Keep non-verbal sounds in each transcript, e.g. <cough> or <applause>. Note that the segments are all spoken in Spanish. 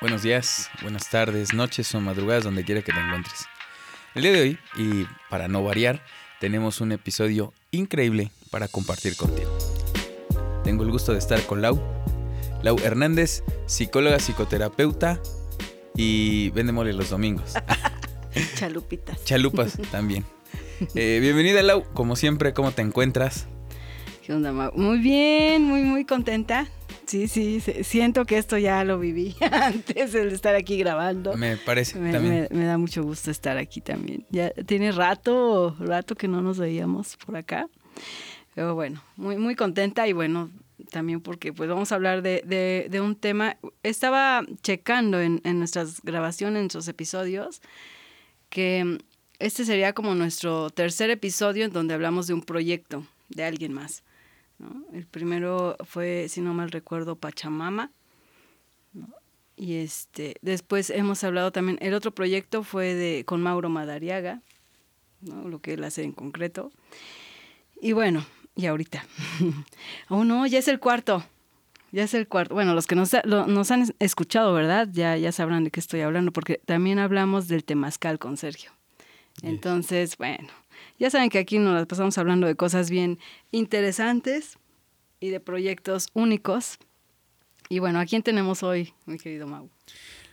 buenos días, buenas tardes, noches o madrugadas, donde quiera que te encuentres. El día de hoy, y para no variar, tenemos un episodio increíble para compartir contigo. Tengo el gusto de estar con Lau. Lau Hernández, psicóloga, psicoterapeuta y vende mole los domingos. <laughs> Chalupitas. Chalupas también. Eh, bienvenida Lau, como siempre, ¿cómo te encuentras? ¿Qué onda, Mau? Muy bien, muy, muy contenta. Sí, sí, siento que esto ya lo viví <laughs> antes de estar aquí grabando. Me parece Me, también. me- me da mucho gusto estar aquí también. Ya tiene rato, rato que no nos veíamos por acá. Pero bueno, muy, muy contenta y bueno, también porque pues vamos a hablar de, de- de un tema. Estaba checando en, en nuestras grabaciones, en nuestros episodios, que este sería como nuestro tercer episodio en donde hablamos de un proyecto de alguien más. ¿No? El primero fue, si no mal recuerdo, Pachamama. ¿no? Y este, después hemos hablado también, el otro proyecto fue de con Mauro Madariaga, ¿no? lo que él hace en concreto. Y bueno, y ahorita. <laughs> oh no, ya es el cuarto. Ya es el cuarto. Bueno, los que nos, lo- nos han escuchado, ¿verdad? Ya, ya sabrán de qué estoy hablando, porque también hablamos del temazcal con Sergio. Entonces, bueno, ya saben que aquí nos las pasamos hablando de cosas bien interesantes y de proyectos únicos. Y bueno, ¿a quién tenemos hoy, mi querido Mau?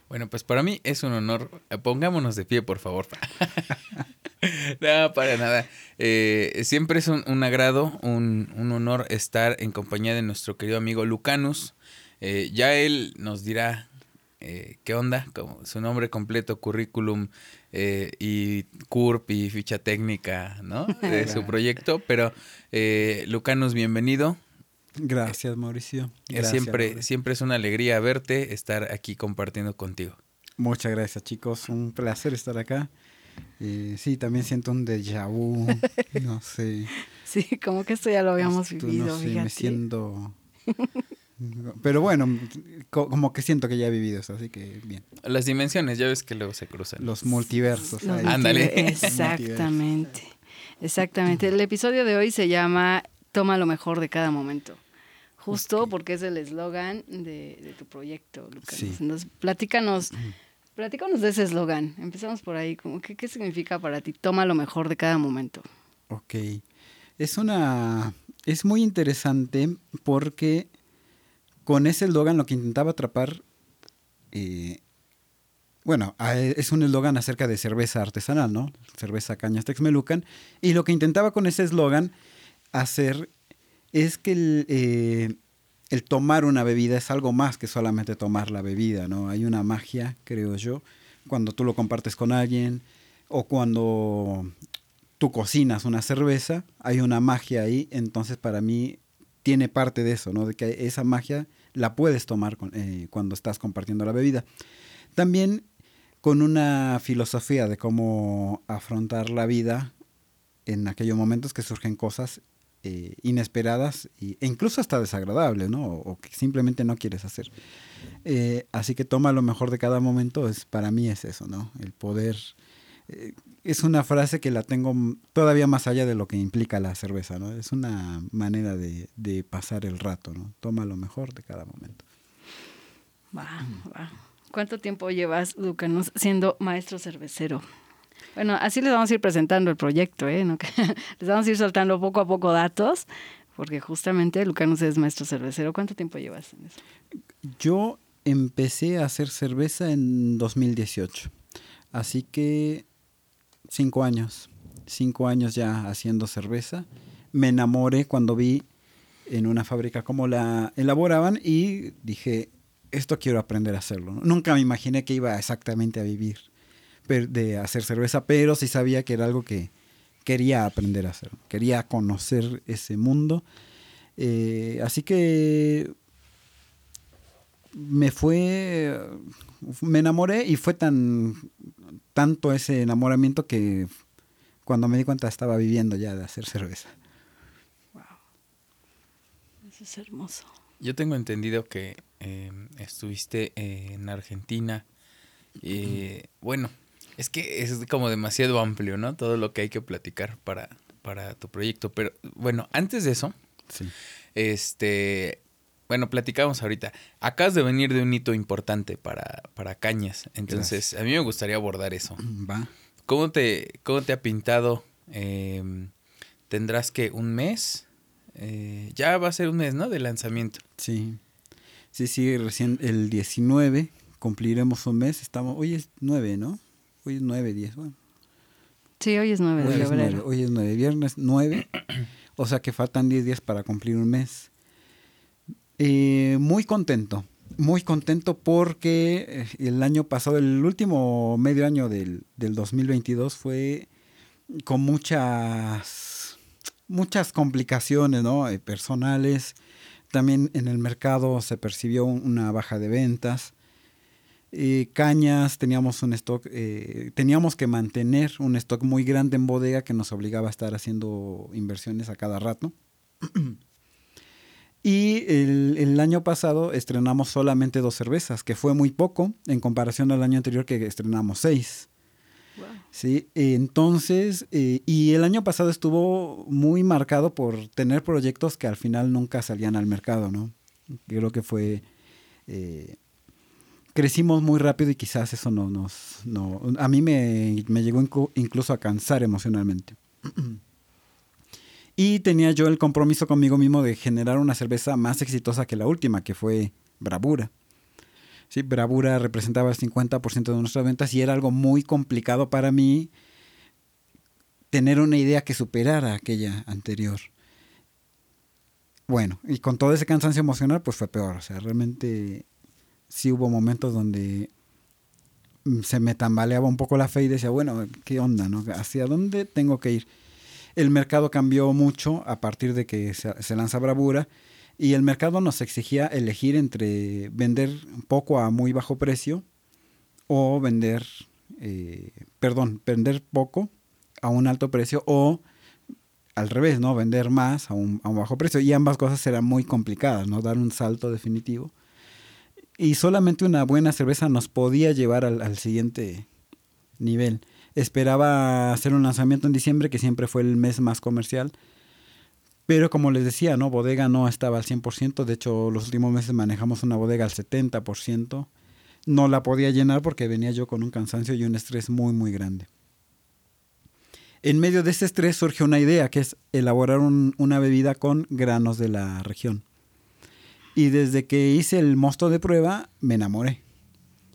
Bueno, pues para mí es un honor. Eh, Pongámonos de pie, por favor. <laughs> no, para nada. Eh, siempre es un, agrado, un, un honor estar en compañía de nuestro querido amigo Lucanus. Eh, ya él nos dirá eh, qué onda, como su nombre completo, currículum eh, y CURP y ficha técnica, ¿no? <laughs> De su proyecto. Pero, eh, Lucanus, bienvenido. Gracias, Mauricio. Gracias, siempre, Mauricio. siempre es una alegría verte, estar aquí compartiendo contigo. Muchas gracias, chicos. Un placer estar acá. Eh, sí, también siento un déjà vu. <laughs> No sé. Sí, como que esto ya lo habíamos Esto, vivido, No sé, fíjate. me siento. <laughs> Pero bueno, co- como que siento que ya he vivido eso, así que bien. Las dimensiones, ya ves que luego se cruzan. Los multiversos. Ándale. <laughs> Exactamente. Exactamente. El episodio de hoy se llama Toma lo mejor de cada momento. Justo porque es el eslogan de, de tu proyecto, Lucas. Sí. Entonces, platícanos, platícanos de ese eslogan. Empezamos por ahí. Como que, ¿Qué significa para ti? Toma lo mejor de cada momento. Ok. Es una. Es muy interesante porque con ese eslogan lo que intentaba atrapar. eh, bueno, es un eslogan acerca de cerveza artesanal, ¿no? Cerveza Cañas Texmelucan. Y lo que intentaba con ese eslogan hacer es que el, eh, el tomar una bebida es algo más que solamente tomar la bebida, ¿no? Hay una magia, creo yo, cuando tú lo compartes con alguien o cuando tú cocinas una cerveza, hay una magia ahí, entonces para mí tiene parte de eso, ¿no? De que esa magia la puedes tomar con- eh, cuando estás compartiendo la bebida. También con una filosofía de cómo afrontar la vida en aquellos momentos que surgen cosas eh, inesperadas y- e incluso hasta desagradables, ¿no? O, que simplemente no quieres hacer. Eh, así que toma lo mejor de cada momento, es, para mí es eso, ¿no? El poder... es una frase que la tengo todavía más allá de lo que implica la cerveza, ¿no? Es una manera de, de pasar el rato, ¿no? Toma lo mejor de cada momento. Va, va. ¿Cuánto tiempo llevas, Lucanos, siendo maestro cervecero? Bueno, así les vamos a ir presentando el proyecto, ¿eh? ¿No? <laughs> Les vamos a ir soltando poco a poco datos, porque justamente Lucanos es maestro cervecero. ¿Cuánto tiempo llevas en eso? Yo empecé a hacer cerveza en 2018, así que cinco años, cinco años ya haciendo cerveza. Me enamoré cuando vi en una fábrica cómo la elaboraban y dije, esto quiero aprender a hacerlo. Nunca me imaginé que iba exactamente a vivir de hacer cerveza, pero sí sabía que era algo que quería aprender a hacer, quería conocer ese mundo. Eh, así que me fue, me enamoré y fue tan, tanto ese enamoramiento que cuando me di cuenta estaba viviendo ya de hacer cerveza. Eso es hermoso. Yo tengo entendido que eh, estuviste eh, en Argentina. Eh, bueno, es que es como demasiado amplio, ¿no? Todo lo que hay que platicar para, para tu proyecto. Pero bueno, antes de eso, Sí. este, bueno, platicamos ahorita. Acabas de venir de un hito importante para, para Cañas. Entonces, a mí me gustaría abordar eso. <clears throat> Va. ¿Cómo te, cómo te ha pintado? Em, ¿Tendrás que un mes? Eh, ya va a ser un mes, ¿no? De lanzamiento. Sí. Sí, sí, recién el 19 cumpliremos un mes. Estamos, hoy es 9, ¿no? Hoy es 9, 10, bueno. Sí, hoy es 9 de Hoy es febrero. 9, hoy es 9, viernes 9. <clears throat> o sea que faltan 10 días para cumplir un mes. Eh, muy contento, muy contento porque eh, el año pasado, el último medio año del, del 2022 fue con muchas, muchas complicaciones ¿no? Eh, personales. También en el mercado se percibió un- una baja de ventas. Cañas, teníamos un stock, eh, teníamos que mantener un stock muy grande en bodega que nos obligaba a estar haciendo inversiones a cada rato. <clears throat> Y el, el año pasado estrenamos solamente dos cervezas, que fue muy poco en comparación al año anterior que estrenamos seis. Wow. Sí, entonces, eh, y el año pasado estuvo muy marcado por tener proyectos que al final nunca salían al mercado, ¿no? Creo que fue, eh, crecimos muy rápido y quizás eso no nos, no, a mí me, me llegó inclu- incluso a cansar emocionalmente. <clears throat> Y tenía yo el compromiso conmigo mismo de generar una cerveza más exitosa que la última, que fue Bravura. Sí, Bravura representaba el 50% de nuestras ventas y era algo muy complicado para mí tener una idea que superara aquella anterior. Bueno, y con todo ese cansancio emocional, pues fue peor. O sea, realmente sí hubo momentos donde se me tambaleaba un poco la fe y decía, bueno, ¿qué onda? No? ¿Hacia dónde tengo que ir? El mercado cambió mucho a partir de que se, lanza Bravura y el mercado nos exigía elegir entre vender poco a muy bajo precio o vender, eh, perdón, vender poco a un alto precio o al revés, ¿no? Vender más a un, a un bajo precio. Y ambas cosas eran muy complicadas, ¿no? Dar un salto definitivo. Y solamente una buena cerveza nos podía llevar al siguiente nivel. Esperaba hacer un lanzamiento en diciembre, que siempre fue el mes más comercial. Pero como les decía, ¿no? Bodega no estaba al 100%. De hecho, los últimos meses manejamos una bodega al 70%. No la podía llenar porque venía yo con un cansancio y un estrés muy, muy grande. En medio de ese estrés surge una idea, que es elaborar un- una bebida con granos de la región. Y desde que hice el mosto de prueba, me enamoré.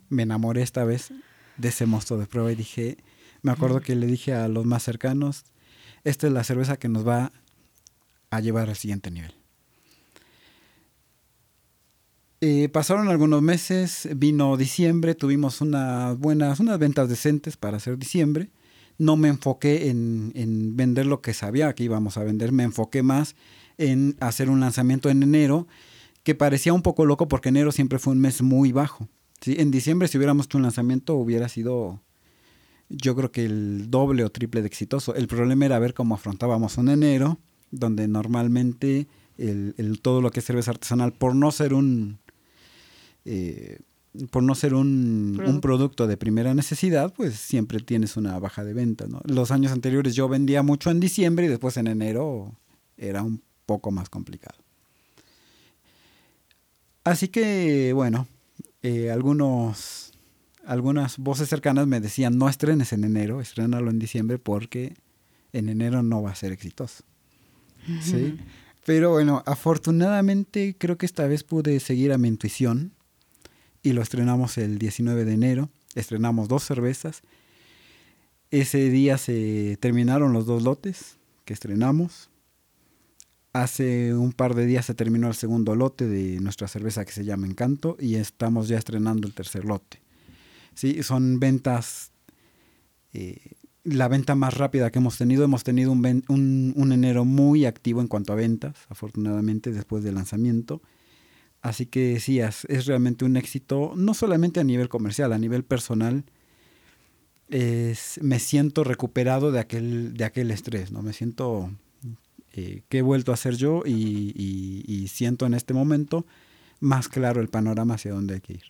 Me enamoré esta vez de ese mosto de prueba y dije, me acuerdo que le dije a los más cercanos, esta es la cerveza que nos va a llevar al siguiente nivel. Eh, pasaron algunos meses, vino diciembre, tuvimos unas buenas, unas ventas decentes para hacer diciembre. No me enfoqué en, en vender lo que sabía que íbamos a vender, me enfoqué más en hacer un lanzamiento en enero, que parecía un poco loco porque enero siempre fue un mes muy bajo. ¿sí? En diciembre si hubiéramos hecho un lanzamiento hubiera sido yo creo que el doble o triple de exitoso. El problema era ver cómo afrontábamos un enero, donde normalmente el, el- todo lo que es cerveza artesanal, por no ser un eh, por no ser un, Producto. un producto de primera necesidad, pues siempre tienes una baja de venta. ¿no? Los años anteriores yo vendía mucho en diciembre y después en enero era un poco más complicado. Así que, bueno, eh, algunos, algunas voces cercanas me decían, no estrenes en enero, estrénalo en diciembre porque en enero no va a ser exitoso. ¿Sí? Pero bueno, afortunadamente creo que esta vez pude seguir a mi intuición y lo estrenamos el 19 de enero. Estrenamos dos cervezas. Ese día se terminaron los dos lotes que estrenamos. Hace un par de días se terminó el segundo lote de nuestra cerveza que se llama Encanto y estamos ya estrenando el tercer lote. Sí, son ventas, eh, la venta más rápida que hemos tenido. Hemos tenido un, un, enero muy activo en cuanto a ventas, afortunadamente después del lanzamiento. Así que es, es realmente un éxito, no solamente a nivel comercial, a nivel personal. Es, me siento recuperado de aquel, de aquel estrés, ¿no? Me siento eh, que he vuelto a ser yo y, y- y siento en este momento más claro el panorama hacia dónde hay que ir.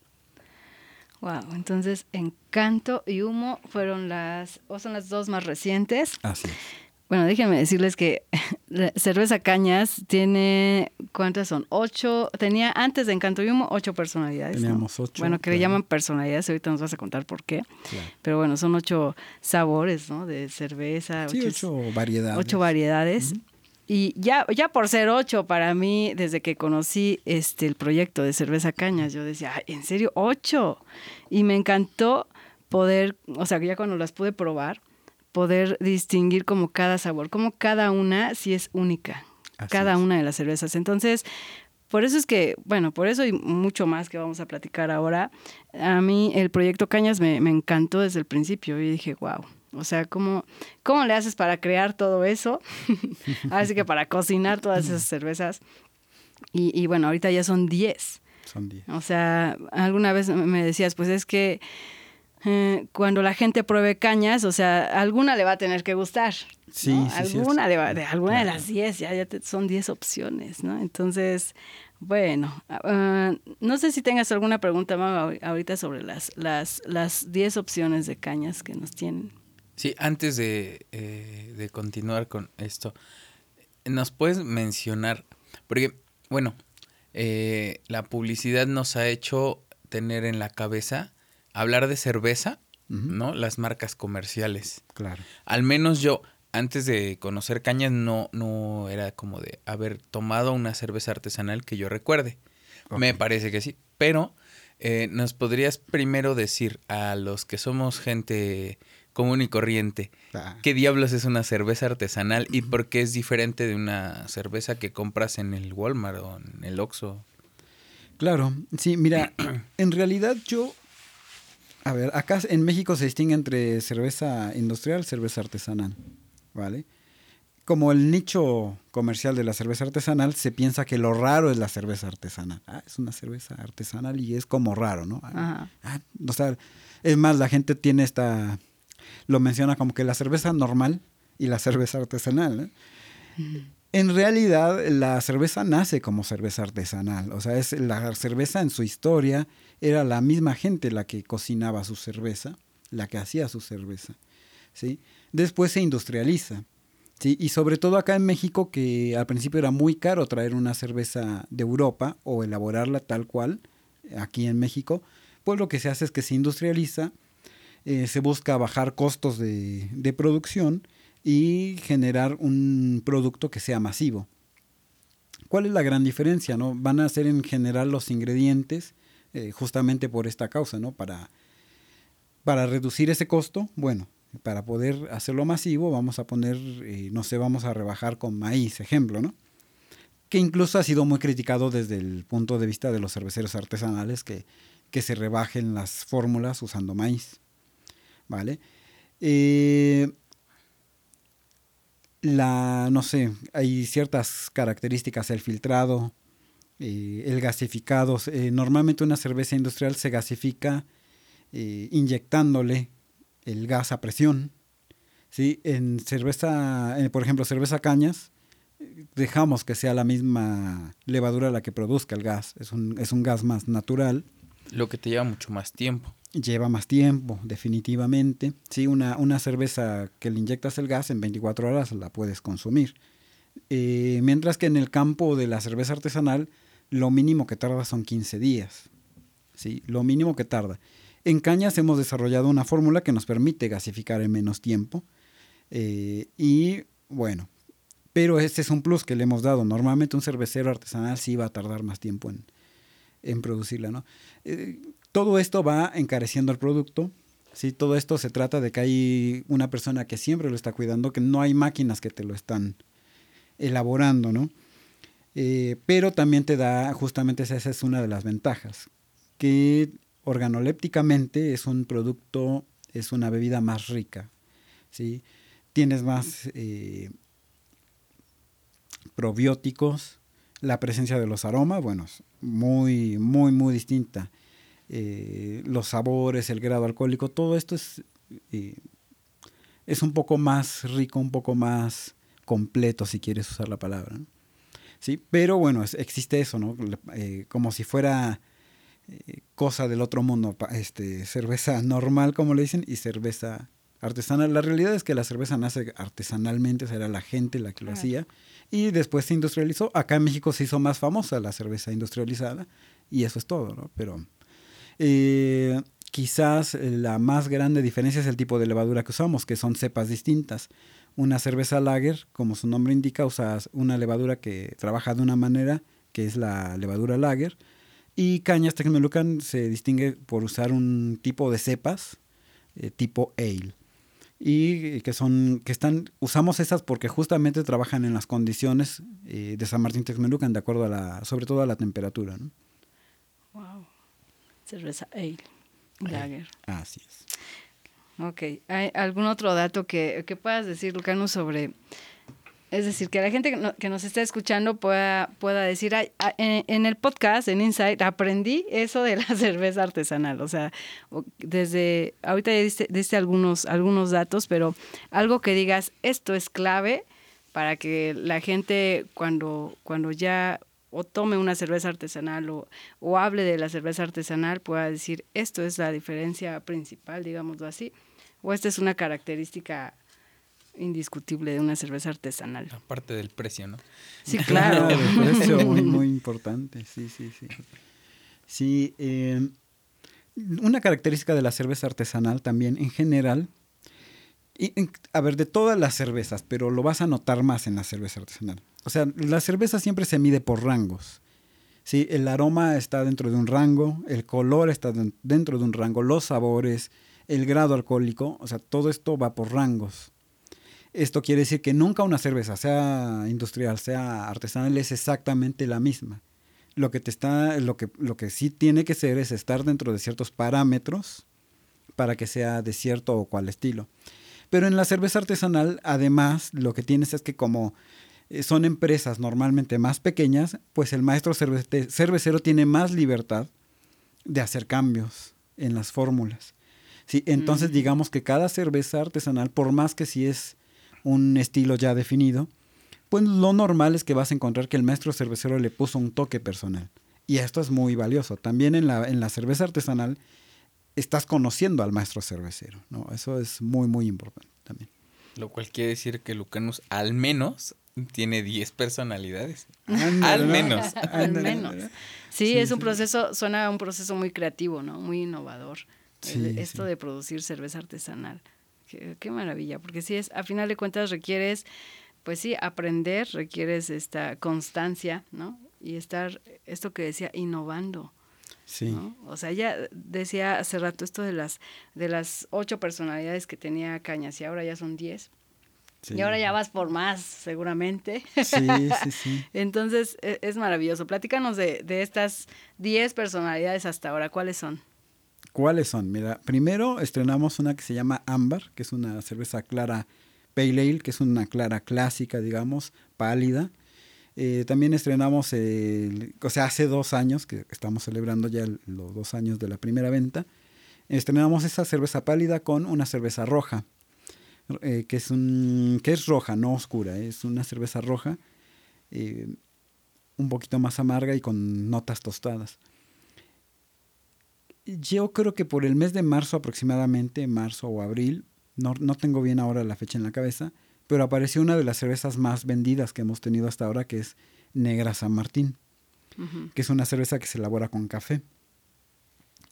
Wow, entonces Encanto y Humo fueron las, o son las dos más recientes. Así es. Bueno, déjenme decirles que <laughs> cerveza Cañas tiene, ¿cuántas son? Ocho, tenía antes de Encanto y Humo ocho personalidades. ¿no? Teníamos ocho, Bueno, que le llaman personalidades, ahorita nos vas a contar por qué. Claro. Pero bueno, son ocho sabores, ¿no? De cerveza. Sí, ocho variedades. ocho variedades. Y ya, ya por ser ocho, para mí, desde que conocí este el proyecto de cerveza cañas, yo decía, "Ay, ¿en serio? ¿Ocho? Y me encantó poder, o sea, ya cuando las pude probar, poder distinguir como cada sabor, como cada una sí es única, Así cada es. una de las cervezas. Entonces, por eso es que, bueno, por eso y mucho más que vamos a platicar ahora, a mí el proyecto Cañas me, me encantó desde el principio y dije, wow. O sea, ¿cómo, ¿cómo le haces para crear todo eso? <laughs> Así que para cocinar todas esas cervezas. Y, y bueno, ahorita ya son 10. Son diez. O sea, alguna vez me decías, pues es que eh, cuando la gente pruebe cañas, o sea, alguna le va a tener que gustar. Sí, ¿no? sí, alguna, le va- de, alguna de las 10, ya, ya te- son 10 opciones, ¿no? Entonces, bueno, ah, no sé si tengas alguna pregunta Mau, ahorita sobre las las las 10 opciones de cañas que nos tienen. Sí, antes de, eh, de continuar con esto, ¿nos puedes mencionar? Porque, bueno, eh, la publicidad nos ha hecho tener en la cabeza hablar de cerveza. ¿no? Las marcas comerciales. Claro. Al menos yo, antes de conocer cañas, no, no era como de haber tomado una cerveza artesanal que yo recuerde. Me parece que sí. Pero, eh, ¿nos podrías primero decir a los que somos gente común y corriente, Ah, qué diablos es una cerveza artesanal y por qué es diferente de una cerveza que compras en el Walmart o en el Oxxo? Claro, sí, mira, <clears throat> en realidad yo, a ver, acá en México se distingue entre cerveza industrial, cerveza artesanal, ¿vale? Como el nicho comercial de la cerveza artesanal, se piensa que lo raro es la cerveza artesanal. Ah, es una cerveza artesanal y es como raro, ¿no? Ah, Ajá. ah, o sea, es más, la gente tiene esta, lo menciona como que la cerveza normal y la cerveza artesanal, ¿no? En realidad, la cerveza nace como cerveza artesanal. O sea, es la cerveza en su historia era la misma gente la que cocinaba su cerveza, la que hacía su cerveza. ¿sí? Después se industrializa. ¿sí? Y sobre todo acá en México, que al principio era muy caro traer una cerveza de Europa o elaborarla tal cual, aquí en México, pues lo que se hace es que se industrializa, eh, se busca bajar costos de, producción y generar un producto que sea masivo. ¿Cuál es la gran diferencia? No? Van a ser en general los ingredientes eh, justamente por esta causa, ¿no? Para, para reducir ese costo, bueno, para poder hacerlo masivo vamos a poner, eh, no sé, vamos a rebajar con maíz, ejemplo, ¿no? Que incluso ha sido muy criticado desde el punto de vista de los cerveceros artesanales que, que se rebajen las fórmulas usando maíz, ¿vale? Eh, la, no sé, hay ciertas características, el filtrado, eh, el gasificado. eh, normalmente una cerveza industrial se gasifica eh, inyectándole el gas a presión. ¿sí? En cerveza, por ejemplo, cerveza cañas, dejamos que sea la misma levadura la que produzca el gas. Es un, es un gas más natural Lo que te lleva mucho más tiempo. Lleva más tiempo, definitivamente. Sí, una, una cerveza que le inyectas el gas en 24 horas la puedes consumir. Eh, mientras que en el campo de la cerveza artesanal, lo mínimo que tarda son 15 días. Sí, lo mínimo que tarda. En cañas hemos desarrollado una fórmula que nos permite gasificar en menos tiempo. Eh, y bueno, pero este es un plus que le hemos dado. Normalmente un cervecero artesanal sí va a tardar más tiempo en, en producirla, ¿no? Eh, todo esto va encareciendo el producto. ¿sí? Todo esto se trata de que hay una persona que siempre lo está cuidando, que no hay máquinas que te lo están elaborando, ¿no? Eh, pero también te da, justamente esa, es una de las ventajas, que organolépticamente es un producto, es una bebida más rica, ¿sí? Tienes más eh, probióticos, la presencia de los aromas, bueno, es muy, muy, muy distinta. Eh, los sabores, el grado alcohólico, todo esto es, eh, es un poco más rico, un poco más completo, si quieres usar la palabra. ¿no? Sí, pero bueno, es- existe eso, ¿no? Eh, como si fuera cosa del otro mundo, este, cerveza normal, como le dicen, y cerveza artesanal. La realidad es que la cerveza nace artesanalmente, o sea, era la gente la que lo hacía. Y después se industrializó. Acá en México se hizo más famosa la cerveza industrializada. Y eso es todo, ¿no? Pero eh, quizás la más grande diferencia es el tipo de levadura que usamos, que son cepas distintas. Una cerveza lager, como su nombre indica, usa una levadura que trabaja de una manera, que es la levadura lager. Y Cañas Texmelucan se distingue por usar un tipo de cepas eh, tipo ale y que son que están usamos esas porque justamente trabajan en las condiciones eh, de San Martín Texmelucan de acuerdo a la sobre todo a la temperatura. Cerveza ale lager así es Ok, ¿hay algún otro dato que, que puedas decir, Lucano, sobre es decir, que la gente que, nos está escuchando pueda, pueda decir, en, el podcast, en Insight, aprendí eso de la <laughs> cerveza artesanal. O sea, desde, ahorita ya diste, algunos, algunos datos, pero algo que digas, esto es clave para que la gente cuando, cuando ya o tome una cerveza artesanal o, o hable de la cerveza artesanal pueda decir, esto es la diferencia principal, digámoslo así, o esta es una característica indiscutible de una cerveza artesanal. Aparte del precio, ¿no? Sí, claro. <laughs> el precio <laughs> muy, muy importante, sí, sí, sí. Sí, eh, una característica de la cerveza artesanal también en general, y, a ver, de todas las cervezas, pero lo vas a notar más en la cerveza artesanal. O sea, la cerveza siempre se mide por rangos. ¿sí? El aroma está dentro de un rango, el color está dentro de un rango, los sabores, el grado alcohólico, o sea, todo esto va por rangos. Esto quiere decir que nunca una cerveza, sea industrial, sea artesanal, es exactamente la misma. Lo que, te está, lo que, lo que sí tiene que ser es estar dentro de ciertos parámetros para que sea de cierto o cual estilo. Pero en la cerveza artesanal, además, lo que tienes es que como son empresas normalmente más pequeñas, pues el maestro cervecero tiene más libertad de hacer cambios en las fórmulas. ¿sí? Entonces, digamos que cada cerveza artesanal, por más que si es un estilo ya definido, pues lo normal es que vas a encontrar que el maestro cervecero le puso un toque personal. Y esto es muy valioso. También en la, en la cerveza artesanal estás conociendo al maestro cervecero, ¿no? Eso es muy, muy importante también. Lo cual quiere decir que Lucanus al menos tiene 10 personalidades. al menos. al menos. Sí, es un proceso, suena un proceso muy creativo, ¿no? Muy innovador. esto de producir cerveza artesanal. Qué, maravilla, porque sí es, a final de cuentas requieres, pues sí, aprender, requieres esta constancia, ¿no? Y estar, esto que decía, innovando. Sí. O sea, ella decía hace rato esto de las, de las ocho personalidades que tenía Cañas y ahora ya son diez. Y ahora ya vas por más, seguramente. Sí, sí, <laughs> sí. Entonces, es, es maravilloso. Platícanos de, de estas diez personalidades hasta ahora. ¿Cuáles son? ¿Cuáles son? Mira, primero estrenamos una que se llama Ámbar, que es una cerveza clara Pale Ale, que es una clara clásica, digamos, pálida. Eh, también estrenamos, o sea, hace dos años, que estamos celebrando ya los dos años de la primera venta, estrenamos esa cerveza pálida con una cerveza roja, eh, que, es un, que es roja, no oscura, es una cerveza roja, eh, un poquito más amarga y con notas tostadas. Yo creo que por el mes de marzo aproximadamente, marzo o abril, no, no, tengo bien ahora la fecha en la cabeza, pero apareció una de las cervezas más vendidas que hemos tenido hasta ahora, que es Negra San Martín, que es una cerveza que se elabora con café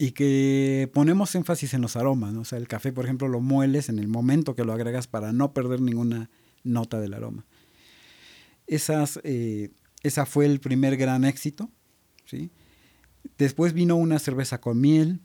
y que ponemos énfasis en los aromas, ¿no? o sea, el café, por ejemplo, lo mueles en el momento que lo agregas para no perder ninguna nota del aroma. Esas, eh, esa fue el primer gran éxito, ¿sí? Después vino una cerveza con miel.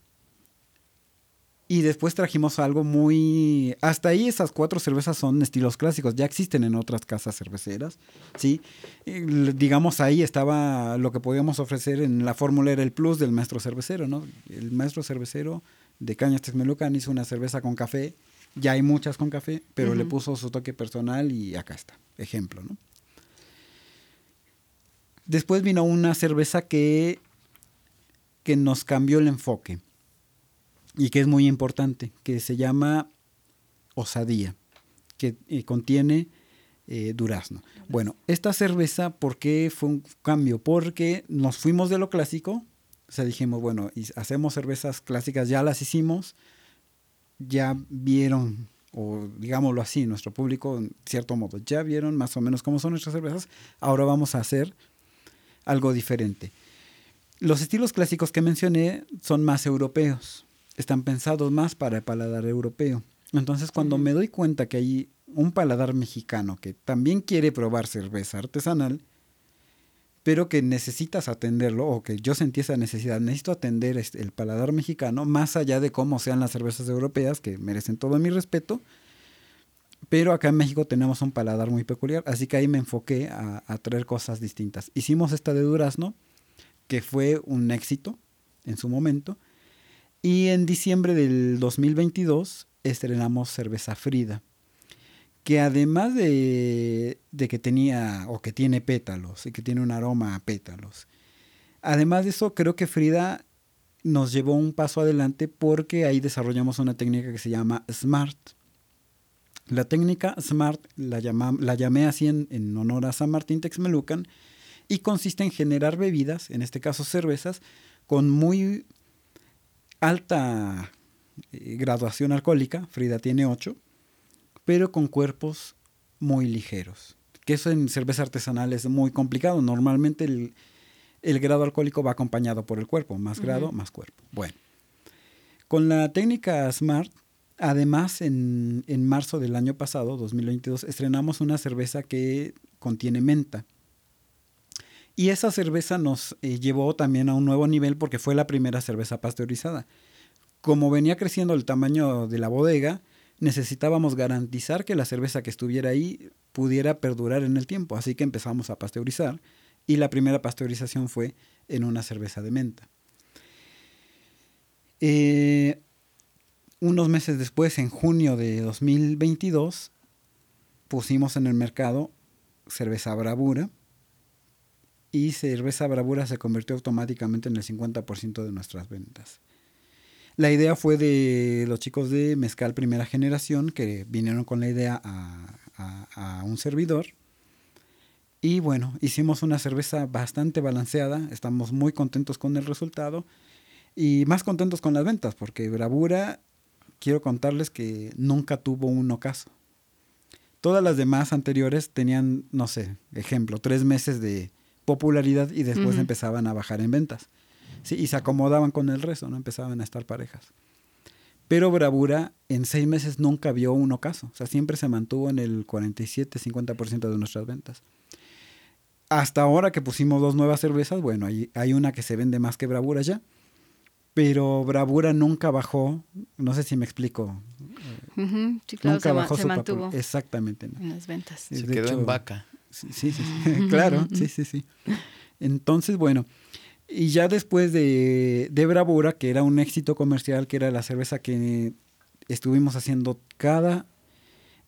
Y después trajimos algo muy... Hasta ahí esas cuatro cervezas son estilos clásicos, ya existen en otras casas cerveceras, ¿sí? digamos, ahí estaba lo que podíamos ofrecer en la fórmula era el plus del maestro cervecero, ¿no? El maestro cervecero de Cañas Texmelucan hizo una cerveza con café, ya hay muchas con café, pero le puso su toque personal y acá está, ejemplo, ¿no? Después vino una cerveza que que nos cambió el enfoque y que es muy importante, que se llama osadía, que eh, contiene eh, durazno. Bueno, esta cerveza, ¿por qué fue un cambio? Porque nos fuimos de lo clásico, o sea, dijimos, bueno, hacemos cervezas clásicas, ya las hicimos, ya vieron o digámoslo así, nuestro público, en cierto modo, ya vieron más o menos cómo son nuestras cervezas, ahora vamos a hacer algo diferente. Los estilos clásicos que mencioné son más europeos, están pensados más para el paladar europeo. Entonces, cuando me doy cuenta que hay un paladar mexicano que también quiere probar cerveza artesanal, pero que necesitas atenderlo, o que yo sentí esa necesidad, necesito atender este, el paladar mexicano, más allá de cómo sean las cervezas europeas, que merecen todo mi respeto, pero acá en México tenemos un paladar muy peculiar, así que ahí me enfoqué a, a traer cosas distintas. Hicimos esta de durazno, que fue un éxito en su momento, y en diciembre del 2022 estrenamos cerveza Frida que además de, que tenía o que tiene pétalos y que tiene un aroma a pétalos, además de eso creo que Frida nos llevó un paso adelante porque ahí desarrollamos una técnica que se llama SMART. La técnica SMART la, la llamé así en, en, honor a San Martín Texmelucan y consiste en generar bebidas, en este caso cervezas, con muy alta eh, graduación alcohólica, Frida tiene 8, pero con cuerpos muy ligeros. Que eso en cerveza artesanal es muy complicado. Normalmente el, grado alcohólico va acompañado por el cuerpo, más grado, más cuerpo. Bueno, con la técnica SMART, además en, marzo del año pasado, 2022, estrenamos una cerveza que contiene menta. Y esa cerveza nos eh, llevó también a un nuevo nivel porque fue la primera cerveza pasteurizada. Como venía creciendo el tamaño de la bodega, necesitábamos garantizar que la cerveza que estuviera ahí pudiera perdurar en el tiempo. Así que empezamos a pasteurizar y la primera pasteurización fue en una cerveza de menta. Eh, unos meses después, en junio de 2022, pusimos en el mercado cerveza Bravura y cerveza Bravura se convirtió automáticamente en el 50% de nuestras ventas. La idea fue de los chicos de Mezcal Primera Generación que vinieron con la idea a, un servidor. Y bueno, hicimos una cerveza bastante balanceada, estamos muy contentos con el resultado y más contentos con las ventas, porque Bravura, quiero contarles que nunca tuvo un ocaso. Todas las demás anteriores tenían, no sé, ejemplo, tres meses de popularidad y después empezaban a bajar en ventas. Sí, y se acomodaban con el resto, no empezaban a estar parejas. Pero Bravura en seis meses nunca vio un ocaso. O sea, siempre se mantuvo en el 47-50% de nuestras ventas. Hasta ahora que pusimos dos nuevas cervezas, bueno, hay, hay una que se vende más que Bravura ya. Pero Bravura nunca bajó, no sé si me explico. sí, claro, nunca bajó su mantuvo Exactamente. En las ventas. Se quedó en vaca. Sí, sí, sí. <laughs> claro, sí, sí, sí. Entonces, bueno, y ya después de, de Bravura, que era un éxito comercial, que era la cerveza que estuvimos haciendo cada,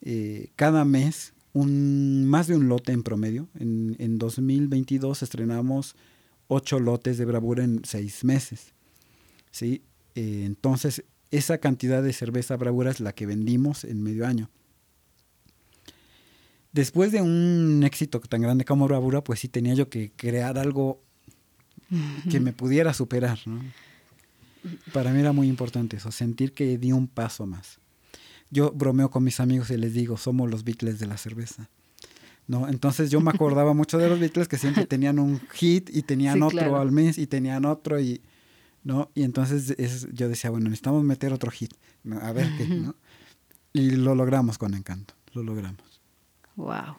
eh, cada mes, un, más de un lote en promedio. En, en 2022 estrenamos ocho lotes de Bravura en seis meses. ¿sí? Eh, entonces, esa cantidad de cerveza Bravura es la que vendimos en medio año. Después de un éxito tan grande como Bravura, pues sí tenía yo que crear algo que me pudiera superar. ¿no? Para mí era muy importante eso, sentir que di un paso más. Yo bromeo con mis amigos y les digo, somos los Beatles de la cerveza. ¿no? Entonces yo me acordaba <laughs> mucho de los Beatles que siempre tenían un hit y tenían otro al mes y tenían otro y, ¿no? Y entonces yo decía, bueno, necesitamos meter otro hit, a ver qué, ¿no? Y lo logramos con encanto, lo logramos. Wow.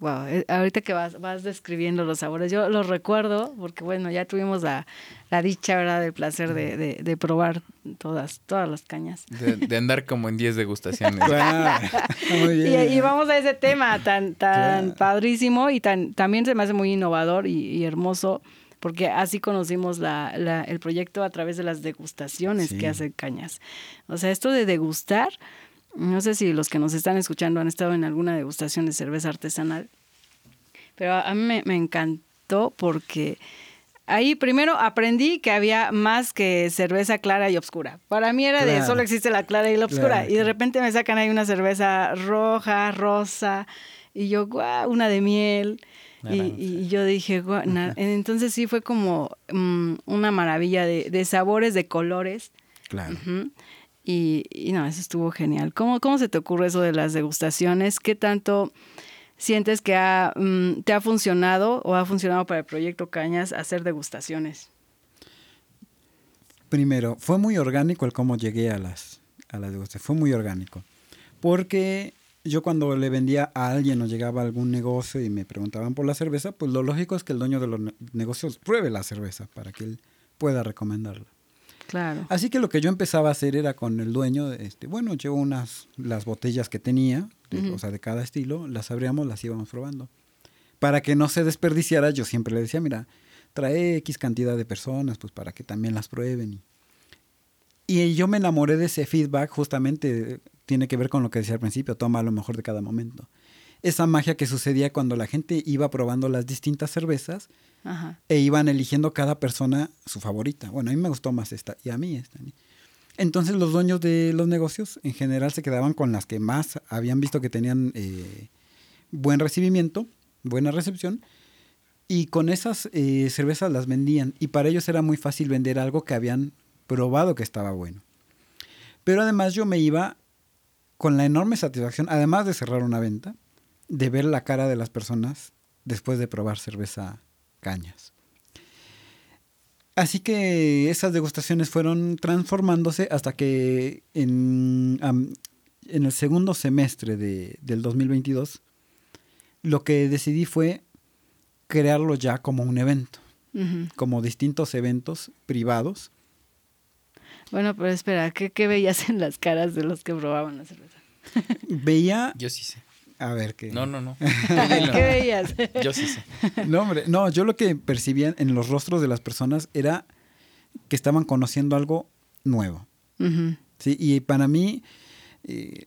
Wow, eh, ahorita que vas, vas describiendo los sabores, yo los recuerdo porque bueno, ya tuvimos la, dicha, ¿verdad? Del placer de, probar todas, todas las cañas. De, andar como en 10 degustaciones. <laughs> Y, vamos a ese tema tan, tan padrísimo y tan, también se me hace muy innovador y, hermoso porque así conocimos la, la, el proyecto a través de las degustaciones que hace Cañas. O sea, esto de degustar no sé si los que nos están escuchando han estado en alguna degustación de cerveza artesanal, pero a mí me, encantó porque ahí primero aprendí que había más que cerveza clara y oscura. Para mí era de solo existe la clara y la oscura. y de repente me sacan ahí una cerveza roja, rosa, y yo, guau, una de miel. Y, yo dije, guau, entonces sí fue como mm, una maravilla de, sabores, de colores. Claro. Y, y, no, eso estuvo genial. ¿Cómo, ¿Cómo se te ocurre eso de las degustaciones? ¿Qué tanto sientes que ha, mm, te ha funcionado o ha funcionado para el proyecto Cañas hacer degustaciones? Primero, fue muy orgánico el cómo llegué a las, a las degustaciones. Fue muy orgánico. Porque yo cuando le vendía a alguien o llegaba a algún negocio y me preguntaban por la cerveza, pues lo lógico es que el dueño de los negocios pruebe la cerveza para que él pueda recomendarla. Claro. Así que lo que yo empezaba a hacer era con el dueño, este, bueno, llevo unas las botellas que tenía, o sea, de cada estilo, las abríamos, las íbamos probando. Para que no se desperdiciara, yo siempre le decía, mira, trae X cantidad de personas, pues para que también las prueben. Y, y yo me enamoré de ese feedback, justamente tiene que ver con lo que decía al principio, toma lo mejor de cada momento. Esa magia que sucedía cuando la gente iba probando las distintas cervezas Ajá. e iban eligiendo cada persona su favorita. Bueno, a mí me gustó más esta y a mí esta. Entonces los dueños de los negocios en general se quedaban con las que más habían visto que tenían eh, buen recibimiento, buena recepción, y con esas eh, cervezas las vendían. Y para ellos era muy fácil vender algo que habían probado que estaba bueno. Pero además yo me iba con la enorme satisfacción, además de cerrar una venta, de ver la cara de las personas después de probar cerveza cañas. Así que esas degustaciones fueron transformándose hasta que en, en el segundo semestre de, del 2022 lo que decidí fue crearlo ya como un evento, uh -huh. como distintos eventos privados. Bueno, pero espera, ¿qué, ¿qué, veías en las caras de los que probaban la cerveza? Veía... Yo sí sé. A ver qué. No, no, no. <laughs> <laughs> ¿Qué veías? Yo sí sé. No, hombre, no, yo lo que percibía en los rostros de las personas era que estaban conociendo algo nuevo. Uh -huh. ¿sí? Y para mí, eh,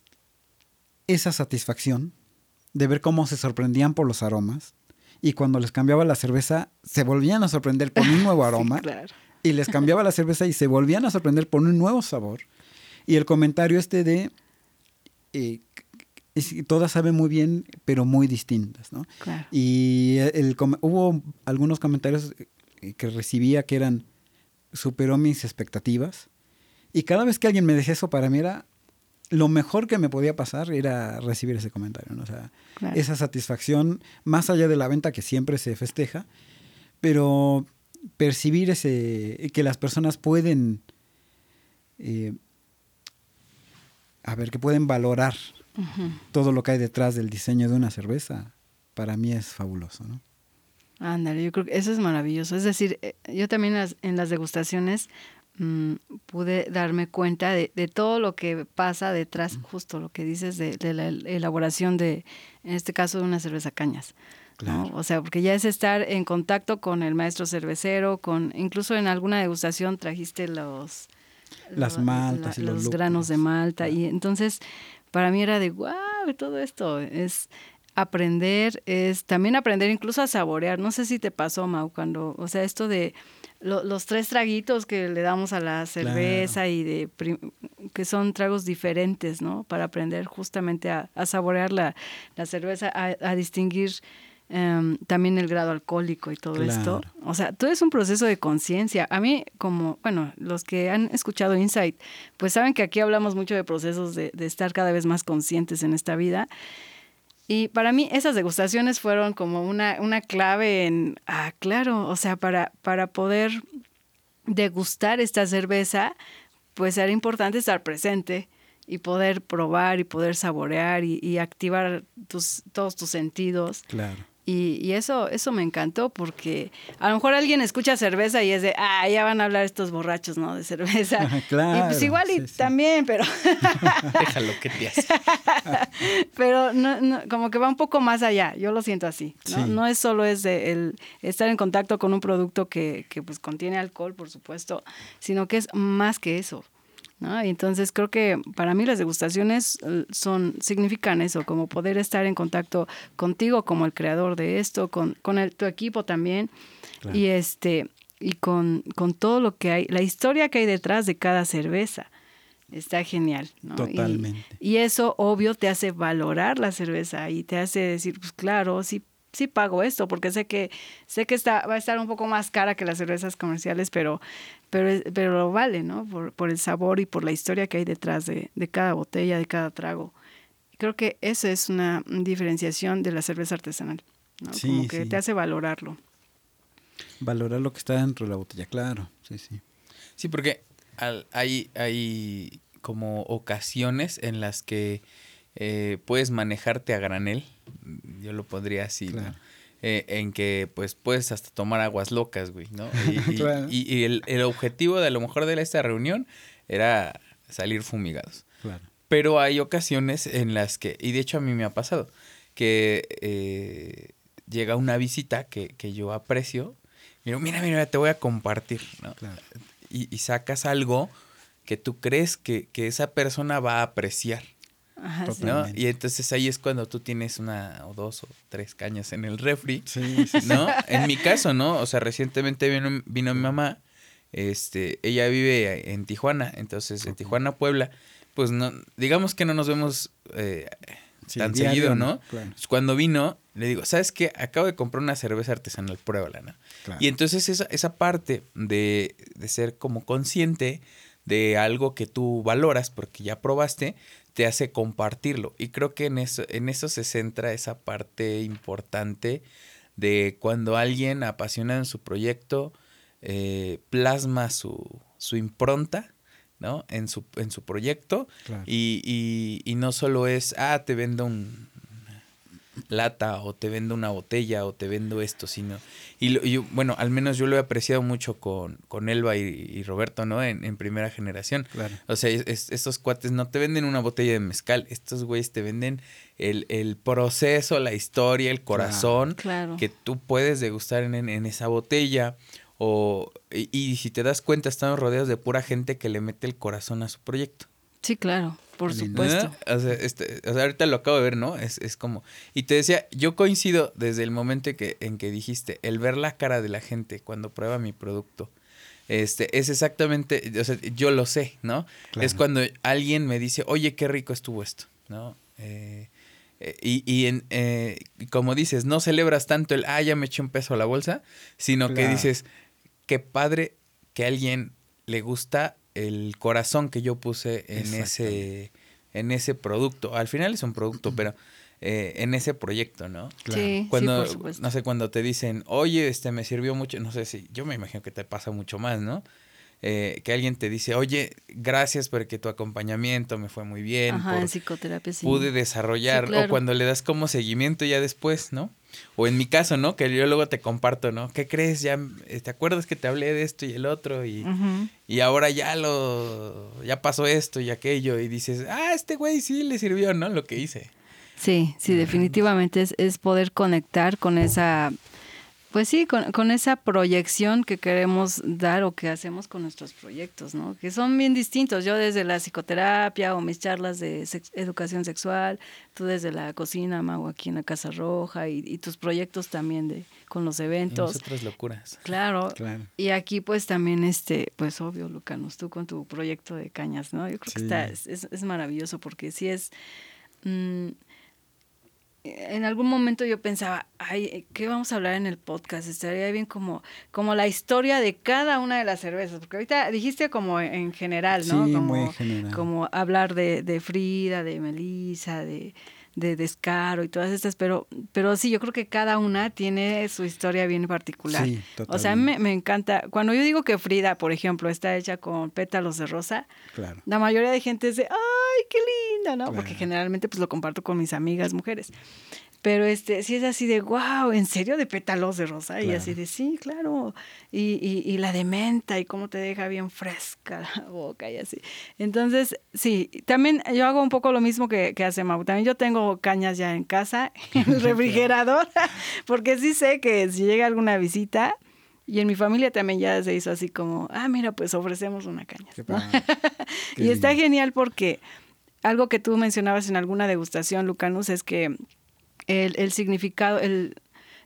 esa satisfacción de ver cómo se sorprendían por los aromas y cuando les cambiaba la cerveza, se volvían a sorprender por un nuevo <laughs> aroma. sí, claro. Y les cambiaba la cerveza y se volvían a sorprender por un nuevo sabor. Y el comentario este de eh, es, todas saben muy bien, pero muy distintas, ¿no? Claro. Y el, hubo algunos comentarios que recibía que eran superó mis expectativas. Y cada vez que alguien me decía eso, para mí era lo mejor que me podía pasar era recibir ese comentario, ¿no? O sea, claro. esa satisfacción, más allá de la venta que siempre se festeja, pero percibir ese, que las personas pueden, eh, a ver, que pueden valorar uh -huh. todo lo que hay detrás del diseño de una cerveza, para mí es fabuloso, ¿no? Ándale, yo creo que eso es maravilloso. Es decir, eh, yo también las, en las degustaciones mmm, pude darme cuenta de, de, todo lo que pasa detrás, uh -huh. justo lo que dices de, de, la elaboración de, en este caso, de una cerveza cañas. Claro. ¿no? O sea, porque ya es estar en contacto con el maestro cervecero, con incluso en alguna degustación trajiste los las maltas la, y los, los granos de malta y entonces para mí era de wow, todo esto es aprender, es también aprender incluso a saborear. No sé si te pasó, Mau, cuando, o sea, esto de lo, los tres traguitos que le damos a la cerveza claro. y de que son tragos diferentes, ¿no? Para aprender justamente a, a saborear la, la cerveza, a, a distinguir Um, también el grado alcohólico y todo claro. esto. O sea, todo es un proceso de conciencia. A mí, como, bueno, los que han escuchado Insight, pues saben que aquí hablamos mucho de procesos de, de estar cada vez más conscientes en esta vida. Y para mí esas degustaciones fueron como una, una clave en, ah, claro, o sea, para, para poder degustar esta cerveza, pues era importante estar presente y poder probar y poder saborear y, y activar tus, todos tus sentidos. Claro. Y, y, eso, eso me encantó porque a lo mejor alguien escucha cerveza y es de, ah, ya van a hablar estos borrachos, ¿no? De cerveza. <laughs> claro, y pues igual y sí, sí. también, pero... <laughs> Déjalo que te hace. <laughs> pero no, no, como que va un poco más allá, yo lo siento así. No, sí. no es solo es de el estar en contacto con un producto que, que pues contiene alcohol, por supuesto, sino que es más que eso. ¿No? Y entonces creo que para mí las degustaciones eh, son, significan eso, como poder estar en contacto contigo como el creador de esto, con, con el, tu equipo también, claro. y este, y con, con todo lo que hay, la historia que hay detrás de cada cerveza. Está genial. ¿no? Totalmente. Y, y, eso, obvio, te hace valorar la cerveza y te hace decir, pues claro, sí, sí pago esto porque sé que sé que está va a estar un poco más cara que las cervezas comerciales, pero pero pero lo vale, ¿no? Por, por el sabor y por la historia que hay detrás de, de cada botella, de cada trago. Creo que eso es una diferenciación de la cerveza artesanal, ¿no? Sí, Como que sí. te hace valorarlo. Valorar lo que está dentro de la botella, claro. Sí, sí. Sí, porque al- hay, hay como ocasiones en las que eh, puedes manejarte a granel, yo lo pondría así, ¿no? Eh, en que pues puedes hasta tomar aguas locas, güey, ¿no? <laughs> Y, y- Claro. y- y el, el objetivo de a lo mejor de esta reunión era salir fumigados. Claro. Pero hay ocasiones en las que, y de hecho a mí me ha pasado, que eh, llega una visita que, que yo aprecio, y digo, mira, mira, te voy a compartir, ¿no? Claro. Y sacas algo que tú crees que, que esa persona va a apreciar, Ajá, sí. ¿no? Y entonces ahí es cuando tú tienes una o dos o tres cañas en el refri, Sí, sí, sí. ¿no? En mi caso, ¿no? O sea, recientemente vino, vino mi mamá, este, ella vive en Tijuana, entonces Ok. Tijuana Puebla, pues no, digamos que no nos vemos eh, Sí, tan seguido, ¿no? Claro. Pues cuando vino, le digo, ¿sabes qué? Acabo de comprar una cerveza artesanal, pruébala, ¿no? claro. Y entonces esa, esa parte de, de ser como consciente de algo que tú valoras porque ya probaste, te hace compartirlo. Y creo que en eso, en eso se centra esa parte importante de cuando alguien apasionado en su proyecto eh, plasma su, su impronta, ¿no? En su, en su proyecto. Claro. Y, y, y no solo es, ah, te vendo un lata o te vendo una botella o te vendo esto, sino... Y, lo- y yo- bueno, al menos yo lo he apreciado mucho con, con Elba y, y Roberto, ¿no? En, en primera generación. Claro. O sea, es- es- estos cuates no te venden una botella de mezcal, estos güeyes te venden el, el proceso, la historia, el corazón Claro. que tú puedes degustar en, en esa botella. O, y, y si te das cuenta, estamos rodeados de pura gente que le mete el corazón a su proyecto. Sí, claro, por supuesto. O sea, este, o sea, ahorita lo acabo de ver, ¿no? Es, es como... Y te decía, yo coincido desde el momento en que, en que dijiste, el ver la cara de la gente cuando prueba mi producto, este, es exactamente, o sea, yo lo sé, ¿no? Claro. Es cuando alguien me dice, oye, qué rico estuvo esto, ¿no? Eh, eh, y y en, eh, como dices, no celebras tanto el, ah, ya me eché un peso a la bolsa, sino que dices, qué padre que a alguien le gusta el corazón que yo puse en ese en ese producto. Al final es un producto, pero eh, en ese proyecto, ¿no? Claro. Sí, Cuando, sí, por supuesto. no sé, cuando te dicen, oye, este me sirvió mucho, no sé si, yo me imagino que te pasa mucho más, ¿no? Eh, que alguien te dice, oye, gracias porque tu acompañamiento me fue muy bien, Ajá, por- en psicoterapia sí. pude desarrollar, Sí, claro. o cuando le das como seguimiento ya después, ¿no? O en mi caso, ¿no? Que yo luego te comparto, ¿no? ¿Qué crees? Ya, eh, ¿te acuerdas que te hablé de esto y el otro? Y, y ahora ya lo, ya pasó esto y aquello, y dices, ah, este güey sí le sirvió, ¿no? Lo que hice. Sí, sí, definitivamente es, es poder conectar con esa, pues sí, con, con esa proyección que queremos dar o que hacemos con nuestros proyectos, ¿no? Que son bien distintos. Yo desde la psicoterapia o mis charlas de sex- educación sexual, tú desde la cocina, Mago, aquí en la Casa Roja y, y tus proyectos también de con los eventos. nosotras locuras. Claro. Claro. Y aquí pues también, este, pues obvio, Lucanos, tú con tu proyecto de cañas, ¿no? Yo creo que está, es, es- es maravilloso porque sí es... mm, en algún momento yo pensaba, ay, ¿qué vamos a hablar en el podcast? Estaría bien como, como la historia de cada una de las cervezas, porque ahorita dijiste como en general, ¿no? Sí, como, muy en general. como hablar de, de Frida, de Melissa, de, de Descaro y todas estas, pero, pero sí, yo creo que cada una tiene su historia bien particular. Sí, O sea, me, me encanta. Cuando yo digo que Frida, por ejemplo, está hecha con pétalos de rosa, Claro. la mayoría de gente dice, ¡ay, qué linda! ¿no? Porque Claro. generalmente pues lo comparto con mis amigas mujeres. Pero este, sí es así de, wow, ¿en serio de pétalos de rosa? Y Claro. así de, sí, claro. Y, y, y la de menta y cómo te deja bien fresca la boca y así. Entonces, sí, también yo hago un poco lo mismo que, que hace Mau. También yo tengo cañas ya en casa, <laughs> en el refrigerador, <laughs> porque sí sé que si llega alguna visita, y en mi familia también ya se hizo así como, ah, mira, pues ofrecemos una caña. <laughs> Y está lindo. genial porque algo que tú mencionabas en alguna degustación, Lucanus, es que el, el significado, el,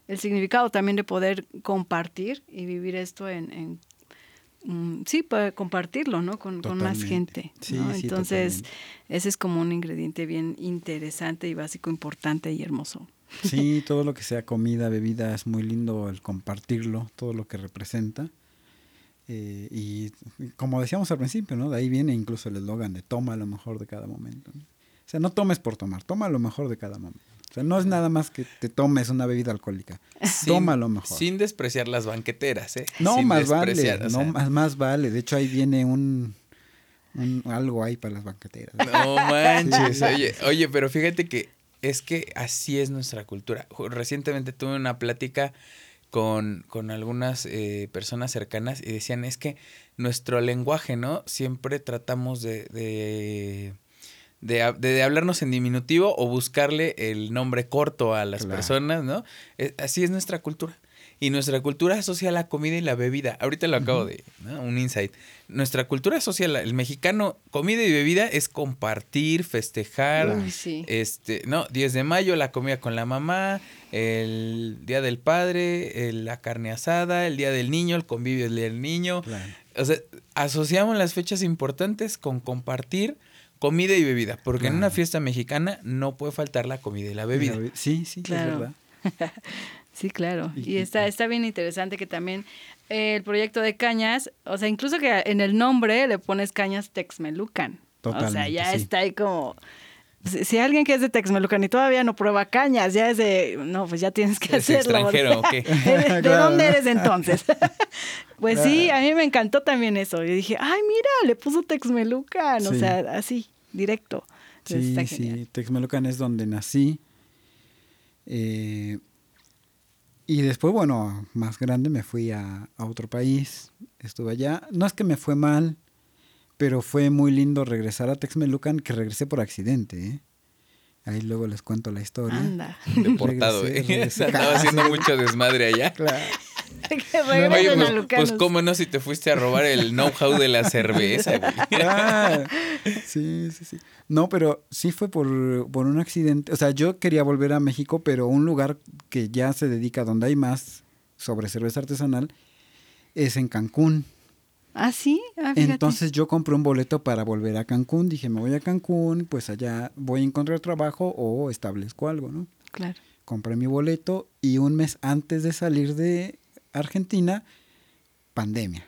el significado también de poder compartir y vivir esto en, en sí, poder compartirlo, ¿no? Con, con más gente. Sí, ¿no? sí, Entonces, totalmente. ese es como un ingrediente bien interesante y básico, importante y hermoso. Sí, todo lo que sea comida, bebida, es muy lindo el compartirlo, todo lo que representa. Eh, y como decíamos al principio, ¿no? De ahí viene incluso el eslogan de toma lo mejor de cada momento. O sea, no tomes por tomar, toma lo mejor de cada momento. O sea, no es nada más que te tomes una bebida alcohólica. toma lo mejor. Sin despreciar las banqueteras, ¿eh? No, más vale. no, más, más vale. De hecho, ahí viene un, algo ahí para las banqueteras. No manches. Oye, oye, pero fíjate que es que así es nuestra cultura. Recientemente tuve una plática con, con algunas eh, personas cercanas y decían, es que nuestro lenguaje, ¿no? Siempre tratamos de, de, de, hablarnos en diminutivo o buscarle el nombre corto a las personas, ¿no? Eh, así es nuestra cultura. Y nuestra cultura asocia la comida y la bebida. Ahorita lo acabo de, Un insight. Nuestra cultura social, el mexicano, comida y bebida es compartir, festejar. Este, no, 10 de mayo, la comida con la mamá, el día del padre, la carne asada, el día del niño, el convivio del niño. O sea, asociamos las fechas importantes con compartir comida y bebida, porque en una fiesta mexicana no puede faltar la comida y la bebida. Sí, sí, claro. es verdad. <laughs> Sí, claro. Y está, está bien interesante que también eh, el proyecto de Cañas, o sea, incluso que en el nombre le pones Cañas Texmelucan. Totalmente, o sea, ya está ahí como... Si, alguien que es de Texmelucan y todavía no prueba cañas, ya es de, no, pues ya tienes que ¿Es hacerlo. extranjero qué? <laughs> ¿De, <laughs> dónde eres entonces? <laughs> pues sí, a mí me encantó también eso. Yo dije, ay, mira, le puso Texmelucan, o sea, así, directo. Sí, sí, Texmelucan es donde nací. Eh, y después, bueno, más grande me fui a, otro país, estuve allá. No es que me fue mal, pero fue muy lindo regresar a Texmelucan, que regresé por accidente, ¿eh? Ahí luego les cuento la historia. Anda. Deportado, ¿eh? <laughs> Estaba haciendo <laughs> mucho desmadre allá. Claro. <laughs> pues, pues, cómo no si te fuiste a robar el know-how de la cerveza, güey. Ah, sí, sí, sí. No, pero sí fue por, un accidente. O sea, yo quería volver a México, pero un lugar que ya se dedica, donde hay más sobre cerveza artesanal, es en Cancún. Ah, sí. Ah, Entonces yo compré un boleto para volver a Cancún. Dije, me voy a Cancún, pues allá voy a encontrar trabajo o establezco algo, ¿no? Claro. Compré mi boleto y un mes antes de salir de Argentina, pandemia.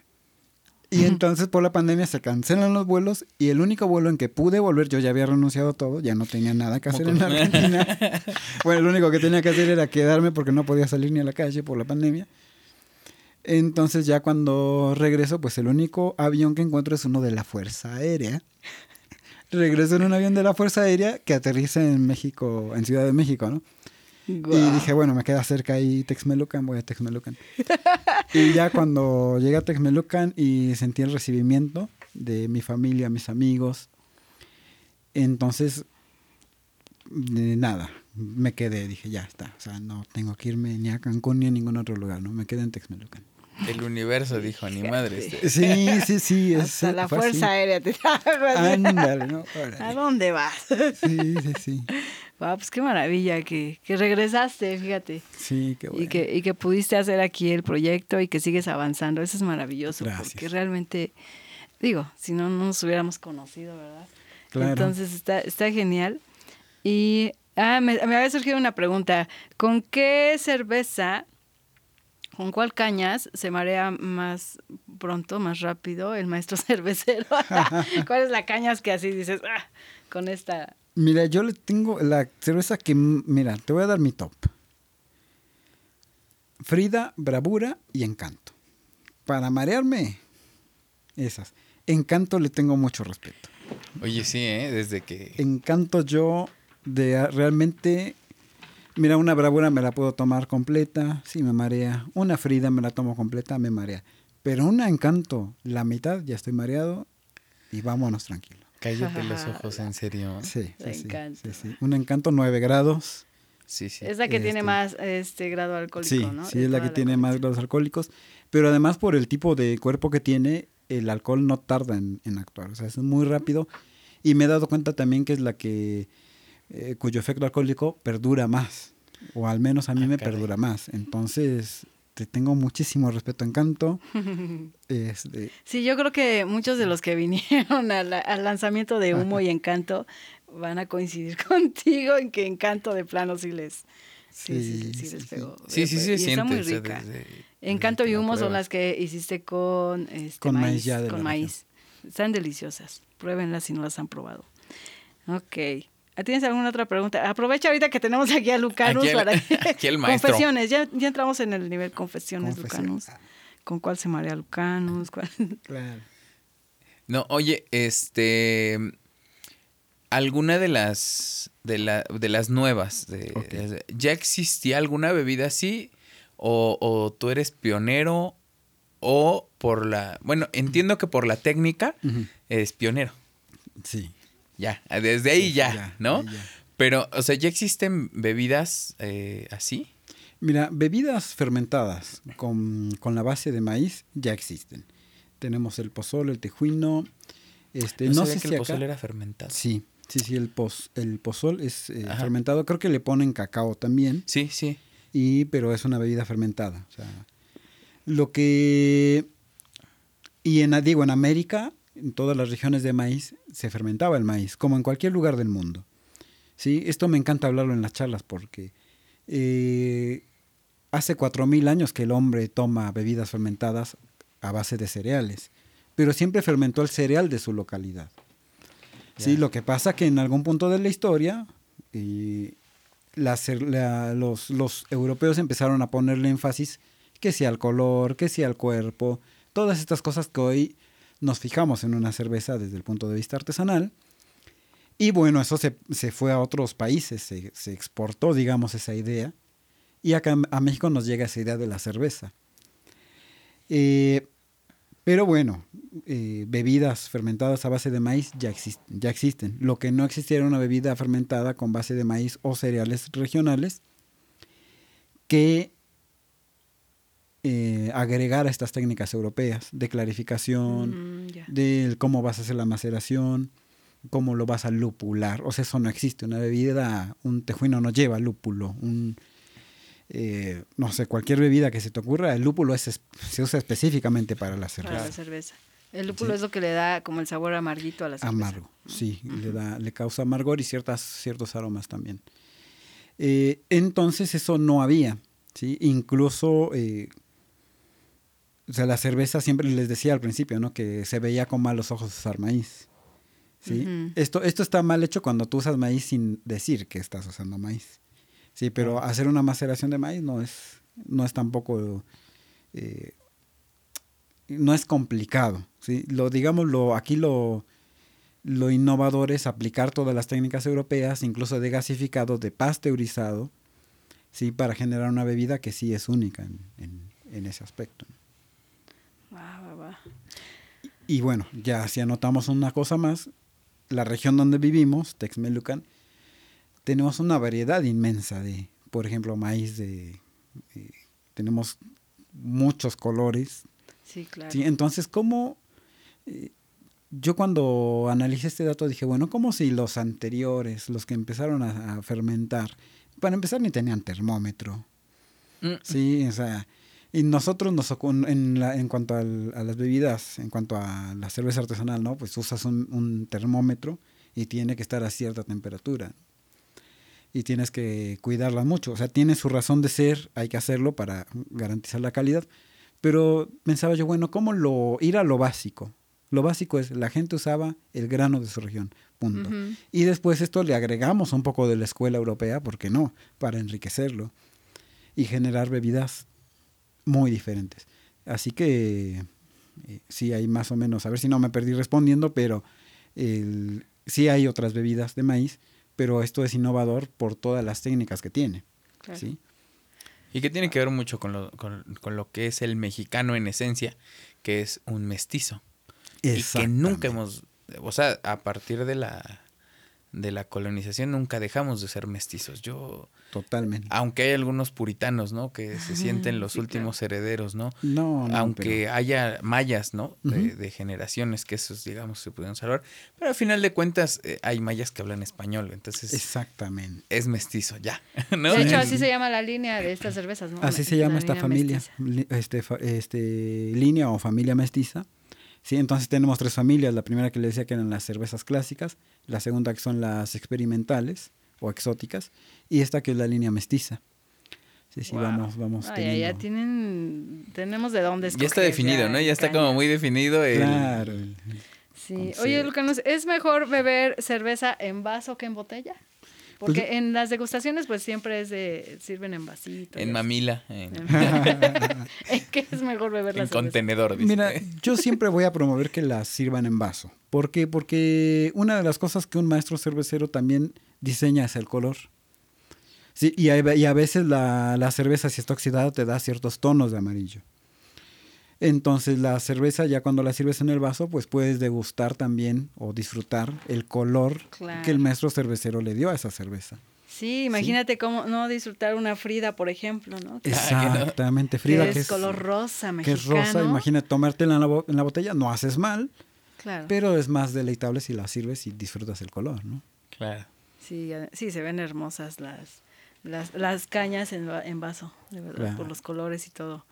Y entonces por la pandemia se cancelan los vuelos y el único vuelo en que pude volver, yo ya había renunciado a todo, ya no tenía nada que hacer en Argentina. <laughs> bueno, lo único que tenía que hacer era quedarme porque no podía salir ni a la calle por la pandemia. Entonces ya cuando regreso, pues el único avión que encuentro es uno de la Fuerza Aérea. <laughs> regreso en un avión de la Fuerza Aérea que aterriza en México, en Ciudad de México, ¿no? Y dije, bueno, me queda cerca ahí Texmelucan, voy a Texmelucan. <laughs> y ya cuando llegué a Texmelucan y sentí el recibimiento de mi familia, mis amigos, entonces, nada, me quedé, dije, ya está. O sea, no tengo que irme ni a Cancún ni a ningún otro lugar, ¿no? Me quedé en Texmelucan. El universo dijo, ni madre. Este". Sí, sí, sí. <laughs> Hasta la Fuerza Aérea te Ándale, ¿no? ¿A dónde vas? Sí, sí, sí. Wow, pues qué maravilla que, que regresaste, fíjate. Sí, qué bueno. Y que, y que pudiste hacer aquí el proyecto y que sigues avanzando. Eso es maravilloso. Gracias. Porque realmente, digo, si no, no nos hubiéramos conocido, ¿verdad? Claro. Entonces está, está genial. Y ah, me, me había surgido una pregunta. ¿Con qué cerveza ¿Con cuál cañas se marea más pronto, más rápido el maestro <laughs> cervecero? <laughs> ¿Cuál es la cañas que así dices, ah, con esta? Mira, yo le tengo la cerveza que, mira, te voy a dar mi top. Frida, Bravura y Encanto. Para marearme, esas. Encanto le tengo mucho respeto. Oye, sí, ¿eh? Desde que... Encanto yo de realmente Mira, una bravura me la puedo tomar completa, sí me marea. Una Frida me la tomo completa, me marea. Pero una encanto, la mitad ya estoy mareado y vámonos tranquilo. Cállate los ojos, en serio. Sí, sí, sí, sí, Un encanto 9 grados. Sí, sí. Es la que tiene este, más este grado alcohólico, sí, ¿no? Sí, es la que tiene más grados alcohólicos. Pero además por el tipo de cuerpo que tiene, el alcohol no tarda en, en actuar. O sea, es muy rápido. Y me he dado cuenta también que es la que eh, cuyo efecto alcohólico perdura más, o al menos a mí ah, me perdura más. Entonces, te tengo muchísimo respeto, encanto. <laughs> Este, sí, yo creo que muchos de los que vinieron al, lanzamiento de Humo y Encanto van a coincidir <laughs> contigo en que Encanto de plano sí les, Sí, sí, sí, les pegó. Sí, sí, sí, y siente, está muy rica. Encanto y humo son las que hiciste con, este, Con maíz ya de con la maíz. Están deliciosas. Pruébenlas si no las han probado. Ok. ¿Tienes alguna otra pregunta? Aprovecha ahorita que tenemos aquí a Lucanus Aquí el- para <laughs> aquí el maestro. Confesiones. Ya, ya entramos en el nivel confesiones, Confesión. Lucanus. ¿Con cuál se marea Lucanus? ¿Cuál? <laughs> Claro. No, oye, este. ¿Alguna de las. de, la, de las nuevas? De, ¿Ya existía alguna bebida así? O, ¿O tú eres pionero? ¿O por la. Bueno, entiendo que por la técnica Ujú. eres pionero. Sí. Ya, desde ahí Sí, ya, ya, ¿no? ahí ya. Pero, o sea, ¿ya existen bebidas eh, así? Mira, bebidas fermentadas con, con la base de maíz ya existen. Tenemos el pozol, el tejuino. Este, no no, sé que si el acá- pozol era fermentado. Sí, sí, sí, el, pos, el pozol es eh, fermentado. Creo que le ponen cacao también, Sí, sí. y, pero es una bebida fermentada. O sea, lo que... Y en, digo, en América, en todas las regiones de maíz, se fermentaba el maíz, como en cualquier lugar del mundo. ¿Sí? Esto me encanta hablarlo en las charlas porque eh, hace 4.000 años que el hombre toma bebidas fermentadas a base de cereales, pero siempre fermentó el cereal de su localidad. Sí, lo que pasa que en algún punto de la historia eh, la- los, los europeos empezaron a ponerle énfasis que sea al color, que sea al cuerpo, todas estas cosas que hoy nos fijamos en una cerveza desde el punto de vista artesanal. Y bueno, eso se, se fue a otros países, se, se exportó, digamos, esa idea. Y acá a México nos llega esa idea de la cerveza. Eh, pero bueno, eh, bebidas fermentadas a base de maíz ya, exist- ya existen. Lo que no existiera era una bebida fermentada con base de maíz o cereales regionales que eh, agregara estas técnicas europeas de clarificación, Mm, de cómo vas a hacer la maceración, cómo lo vas a lupular. O sea, eso no existe. Una bebida, un tejuino no lleva lúpulo. Un, eh, no sé, cualquier bebida que se te ocurra, el lúpulo es, se usa específicamente para la cerveza. Para la cerveza. El lúpulo Sí. es lo que le da como el sabor amarguito a la cerveza. Amargo, sí, le, da, le causa amargor y ciertas, ciertos aromas también. Eh, entonces eso no había, ¿sí? Incluso, eh, o sea, la cerveza siempre les decía al principio, ¿no? Que se veía con malos ojos usar maíz, ¿sí? Esto, esto está mal hecho cuando tú usas maíz sin decir que estás usando maíz, ¿sí? Pero hacer una maceración de maíz no es, no es tampoco... eh, no es complicado, ¿sí? Lo, digamos, lo, aquí lo, lo innovador es aplicar todas las técnicas europeas, incluso de gasificado, de pasteurizado, ¿sí? Para generar una bebida que sí es única en, en- en ese aspecto. Va, va, va. Y bueno, ya si anotamos una cosa más, la región donde vivimos, Texmelucan, tenemos una variedad inmensa de, por ejemplo, maíz de... eh, tenemos muchos colores, Sí, claro. Sí, entonces, ¿cómo? eh, yo cuando analicé este dato dije, bueno, ¿cómo si los anteriores, los que empezaron a, a fermentar, para empezar ni tenían termómetro? Mm, Sí, o sea, y nosotros nos en, la- en cuanto al- a las bebidas, en cuanto a la cerveza artesanal, ¿no? Pues usas un, un termómetro y tiene que estar a cierta temperatura. Y tienes que cuidarla mucho. O sea, tiene su razón de ser, hay que hacerlo para garantizar la calidad. Pero pensaba yo, bueno, ¿cómo lo ir a lo básico? Lo básico es, la gente usaba el grano de su región, punto. Y después esto le agregamos un poco de la escuela europea, ¿por qué no? Para enriquecerlo y generar bebidas muy diferentes. Así que eh, sí hay más o menos, a ver si no me perdí respondiendo, pero el- sí hay otras bebidas de maíz, pero esto es innovador por todas las técnicas que tiene. Claro. ¿sí? Y que tiene que ver mucho con lo, con, con lo que es el mexicano en esencia, que es un mestizo. Y que nunca hemos, o sea, a partir de la, de la colonización nunca dejamos de ser mestizos. Yo, Totalmente. aunque hay algunos puritanos, ¿no? Que se sienten los Sí, últimos herederos, ¿no? No, no, aunque pero- haya mayas, ¿no? De, generaciones que esos, digamos, se pudieron salvar. Pero al final de cuentas, eh, hay mayas que hablan español, entonces Exactamente. es mestizo, ya. <laughs> ¿no? De hecho, Sí. así se llama la línea de estas cervezas, ¿no? Así se La llama esta familia, mestiza. este, este, línea o familia mestiza. Sí, entonces tenemos tres familias. La primera que le decía que eran las cervezas clásicas, la segunda que son las experimentales o exóticas, y esta que es la línea mestiza. Sí, sí, Wow. vamos, vamos Ah, ya, tienen, tenemos de dónde escoger. Ya está definido, ¿no? Ya está como muy definido el... Claro. el- Sí. Oye. Lucanos, ¿es mejor beber cerveza en vaso que en botella? Porque Pues- en las degustaciones pues siempre es de sirven en vasito. En mamila, en, ¿En <laughs> <laughs> qué es mejor beber la en contenedor, dice. Mira, yo siempre voy a promover que las sirvan en vaso. ¿Por qué? Porque una de las cosas que un maestro cervecero también diseña es el color. Sí, y, a, y a veces la, la cerveza, si está oxidada, te da ciertos tonos de amarillo. Entonces la cerveza, ya cuando la sirves en el vaso, pues puedes degustar también o disfrutar el color Claro. que el maestro cervecero le dio a esa cerveza. Sí, imagínate cómo no disfrutar una Frida, por ejemplo, ¿no? Que, Exactamente, que Frida, es, color rosa, que mexicano. es rosa. Imagínate tomártela en la, bo- en la botella, no haces mal, Claro. pero es más deleitable si la sirves y disfrutas el color, ¿no? Claro. Sí, sí, se ven hermosas las, las, las cañas en, en vaso, de verdad, Claro. por los colores y todo.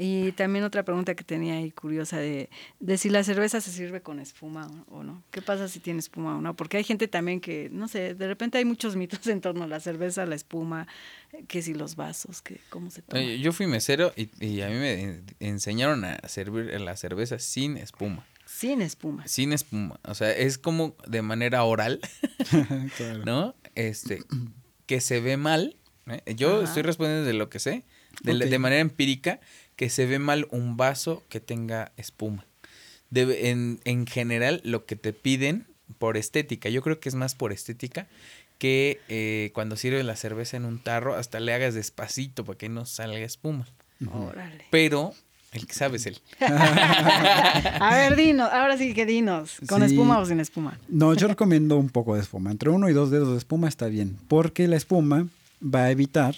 Y también otra pregunta que tenía ahí curiosa de, de si la cerveza se sirve con espuma o no. ¿Qué pasa si tiene espuma o no? Porque hay gente también que, no sé, de repente hay muchos mitos <laughs> en torno a la cerveza, la espuma, eh, que si los vasos, que cómo se toma. Yo fui mesero y, y a mí me en- enseñaron a servir la cerveza sin espuma. Sin espuma. Sin espuma. O sea, es como de manera oral, Claro. <laughs> <laughs> ¿no? Este, que se ve mal. ¿eh? Yo Ajá. estoy respondiendo de lo que sé, de, la- de manera empírica, que se ve mal un vaso que tenga espuma. Debe- en, en general, lo que te piden por estética, yo creo que es más por estética, que eh, cuando sirves la cerveza en un tarro, hasta le hagas despacito para que no salga espuma. Órale. Pero, el que sabe es él. <laughs> A ver, dinos, ahora sí que dinos, ¿con Sí. espuma o sin espuma? No, yo recomiendo un poco de espuma. Entre uno y dos dedos de espuma está bien, porque la espuma va a evitar.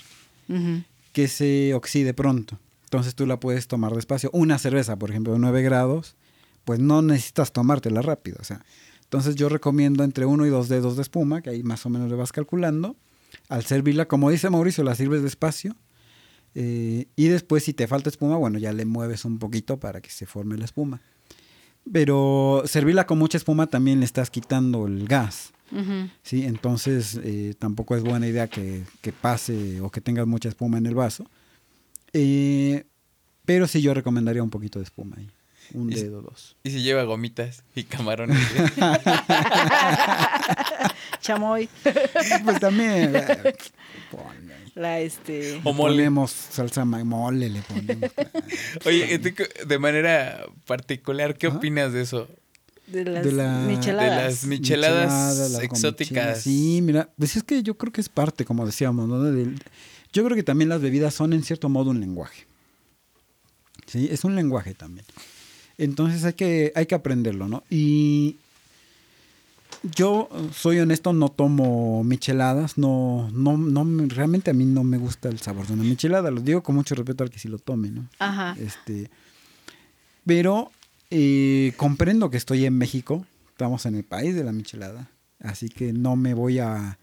Que se oxide pronto. Entonces tú la puedes tomar despacio. Una cerveza, por ejemplo, de 9 grados, pues no necesitas tomártela rápido. O sea, entonces yo recomiendo entre uno y dos dedos de espuma, que ahí más o menos le vas calculando. Al servirla, como dice Mauricio, la sirves despacio. eh, y después, si te falta espuma, bueno, ya le mueves un poquito para que se forme la espuma. Pero servirla con mucha espuma también le estás quitando el gas. Ujú. ¿sí? Entonces eh, tampoco es buena idea que, que pase o que tengas mucha espuma en el vaso. Eh, pero sí yo recomendaría un poquito de espuma ahí. Un Y si- dedo, dos. Y si lleva gomitas y camarones. <laughs> Chamoy. <laughs> pues también ahí. La este. o mole. ponemos salsa mole, le ponemos. claro. <laughs> Oye, ¿tú qué- de manera particular, ¿qué Ajá. opinas de eso? De las de la- micheladas. de las micheladas Micheladas, las exóticas. Sí, mira, pues es que yo creo que es parte, como decíamos, ¿no? Del- yo creo que también las bebidas son en cierto modo un lenguaje. Sí, es un lenguaje también. Entonces hay que, hay que aprenderlo, ¿no? Y yo soy honesto, no tomo micheladas, no, no, no, me- realmente a mí no me gusta el sabor de una michelada, lo digo con mucho respeto al que sí lo tome, ¿no? Ajá. Este, pero eh, comprendo que estoy en México, estamos en el país de la michelada, así que no me voy a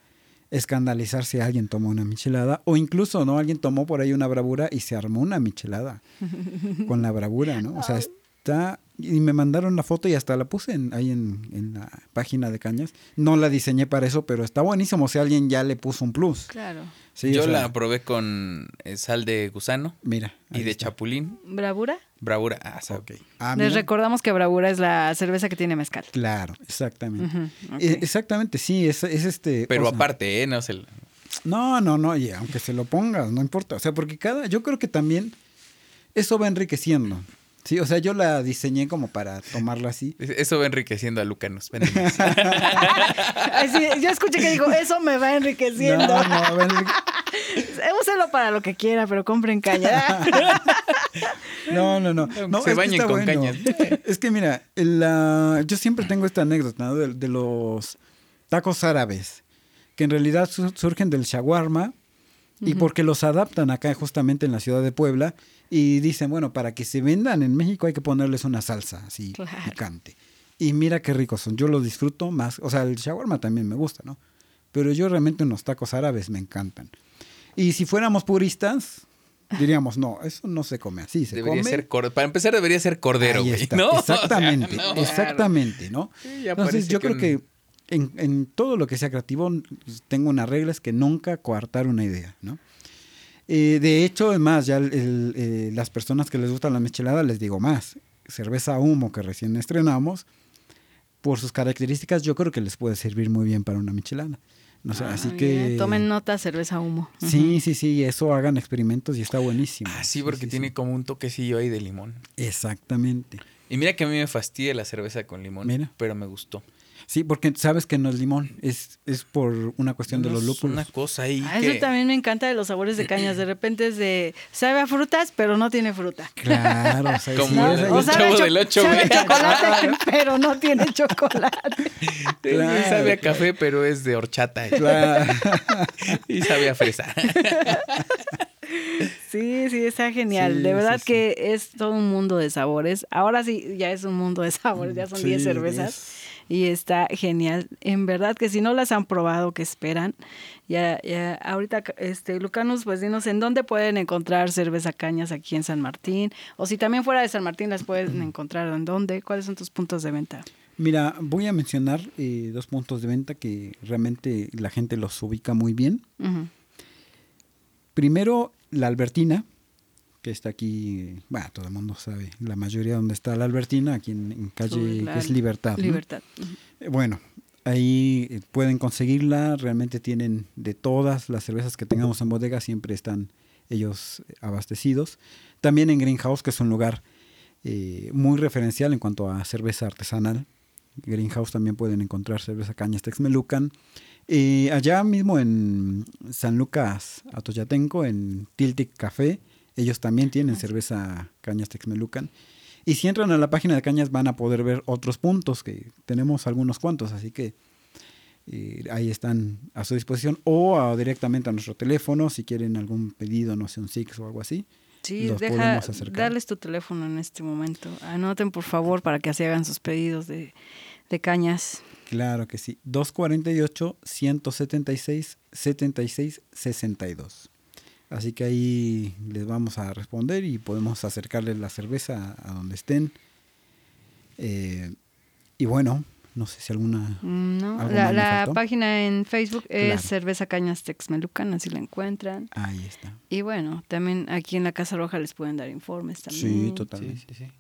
escandalizar si alguien tomó una michelada o incluso no alguien tomó por ahí una bravura y se armó una michelada <laughs> con la bravura, ¿no? O sea, está y me mandaron la foto y hasta la puse en- ahí en, en la página de Cañas. No la diseñé para eso, pero está buenísimo si alguien ya le puso un plus. Claro. Sí, Yo o sea, la probé con eh, sal de gusano mira y de está. chapulín. ¿Bravura? Bravura. Ah. Ah, Les mira. recordamos que Bravura es la cerveza que tiene mezcal. Claro, exactamente. Eh, exactamente, sí, es, es este. Pero o sea, aparte, ¿eh? No se No, no, no, y aunque se lo pongas, no importa. O sea, porque cada. Yo creo que también eso va enriqueciendo. Sí, o sea, yo la diseñé como para tomarla así. Eso va enriqueciendo a Lucanos. Véndenos. <laughs> Ay, sí, yo escuché que digo, eso me va enriqueciendo. No, no, va enrique- <laughs> Úselo para lo que quiera, pero compren caña. <laughs> no, no, no. no Se bañen con cañas. Es que mira, la- yo siempre tengo esta anécdota ¿no? de, de los tacos árabes, que en realidad su- surgen del shawarma y porque los adaptan acá justamente en la ciudad de Puebla y dicen, bueno, para que se vendan en México hay que ponerles una salsa así Claro. picante. Y mira qué ricos son, yo los disfruto más, o sea, el shawarma también me gusta, ¿no? Pero yo realmente unos tacos árabes me encantan. Y si fuéramos puristas, diríamos, no, eso no se come así, se Debería come ser cordero. Para empezar, debería ser cordero, Ahí está, ¿no? <laughs> O sea, Exactamente, no. exactamente, ¿no? Sí, Entonces yo que creo un- que en, en todo lo que sea creativo tengo una regla, es que nunca coartar una idea, ¿no? Eh, de hecho, es más, ya el- el, eh, las personas que les gusta la michelada, les digo más. Cerveza humo que recién estrenamos, por sus características, yo creo que les puede servir muy bien para una michelada. No sé, Ah, así muy que... bien. Tomen nota, cerveza humo. Sí, sí, sí, eso hagan experimentos y está buenísimo. Ah, sí, porque tiene como un toquecillo ahí de limón. Exactamente. Y mira que a mí me fastidia la cerveza con limón, Mira. pero me gustó. Sí, porque sabes que no es limón, es, es por una cuestión de No, los es lúpulos. Una cosa ahí Ah, que... Eso también me encanta de los sabores de cañas. De repente es de. Sabe a frutas, pero no tiene fruta. Claro, o sea, Como un O sabe, chavo del ocho, sabe a güey. chocolate, <laughs> pero no tiene chocolate. <laughs> Claro. Sabe a café, pero es de horchata. <laughs> Claro. y sabe a fresa. Sí, sí, está genial. Sí, de verdad sí, sí. que es todo un mundo de sabores. Ahora sí, ya es un mundo de sabores, ya son Sí, 10 cervezas. Y está genial. En verdad que si no las han probado, que esperan. Ya, ya, ahorita, este, Lucanus, pues dinos en dónde pueden encontrar cerveza cañas aquí en San Martín. O si también fuera de San Martín las pueden encontrar, ¿en dónde? ¿Cuáles son tus puntos de venta? Mira, voy a mencionar eh, dos puntos de venta que realmente la gente los ubica muy bien. Primero, la Albertina, que está aquí, bueno, todo el mundo sabe, la mayoría donde está la Albertina, aquí en, en calle que es Libertad. ¿no? Libertad. Eh, Bueno, ahí eh, pueden conseguirla, realmente tienen de todas las cervezas que tengamos en bodega, siempre están ellos eh, abastecidos. También en Greenhouse, que es un lugar eh, muy referencial en cuanto a cerveza artesanal. Greenhouse también pueden encontrar cerveza cañas Texmelucan. Eh, allá mismo en San Lucas Atoyatenco, en Tiltic Café, ellos también tienen cerveza cañas Texmelucan. Y si entran a la página de Cañas van a poder ver otros puntos, que tenemos algunos cuantos, así que eh, ahí están a su disposición. O a- directamente a nuestro teléfono, si quieren algún pedido, no sé, un Six o algo así. Sí, los deja, darles tu teléfono en este momento. Anoten, por favor, para que así hagan sus pedidos de, de cañas. Claro que sí. 248-176-76-62. Así que ahí les vamos a responder y podemos acercarles la cerveza a, donde estén. Eh, y bueno, no sé si alguna... Mm, ¿no? ¿Algo La, página en Facebook es Claro. Cerveza Cañas Texmelucan, así la encuentran. Ahí está. Y bueno, también aquí en la Casa Roja les pueden dar informes también. Sí, Sí, totalmente. sí, sí.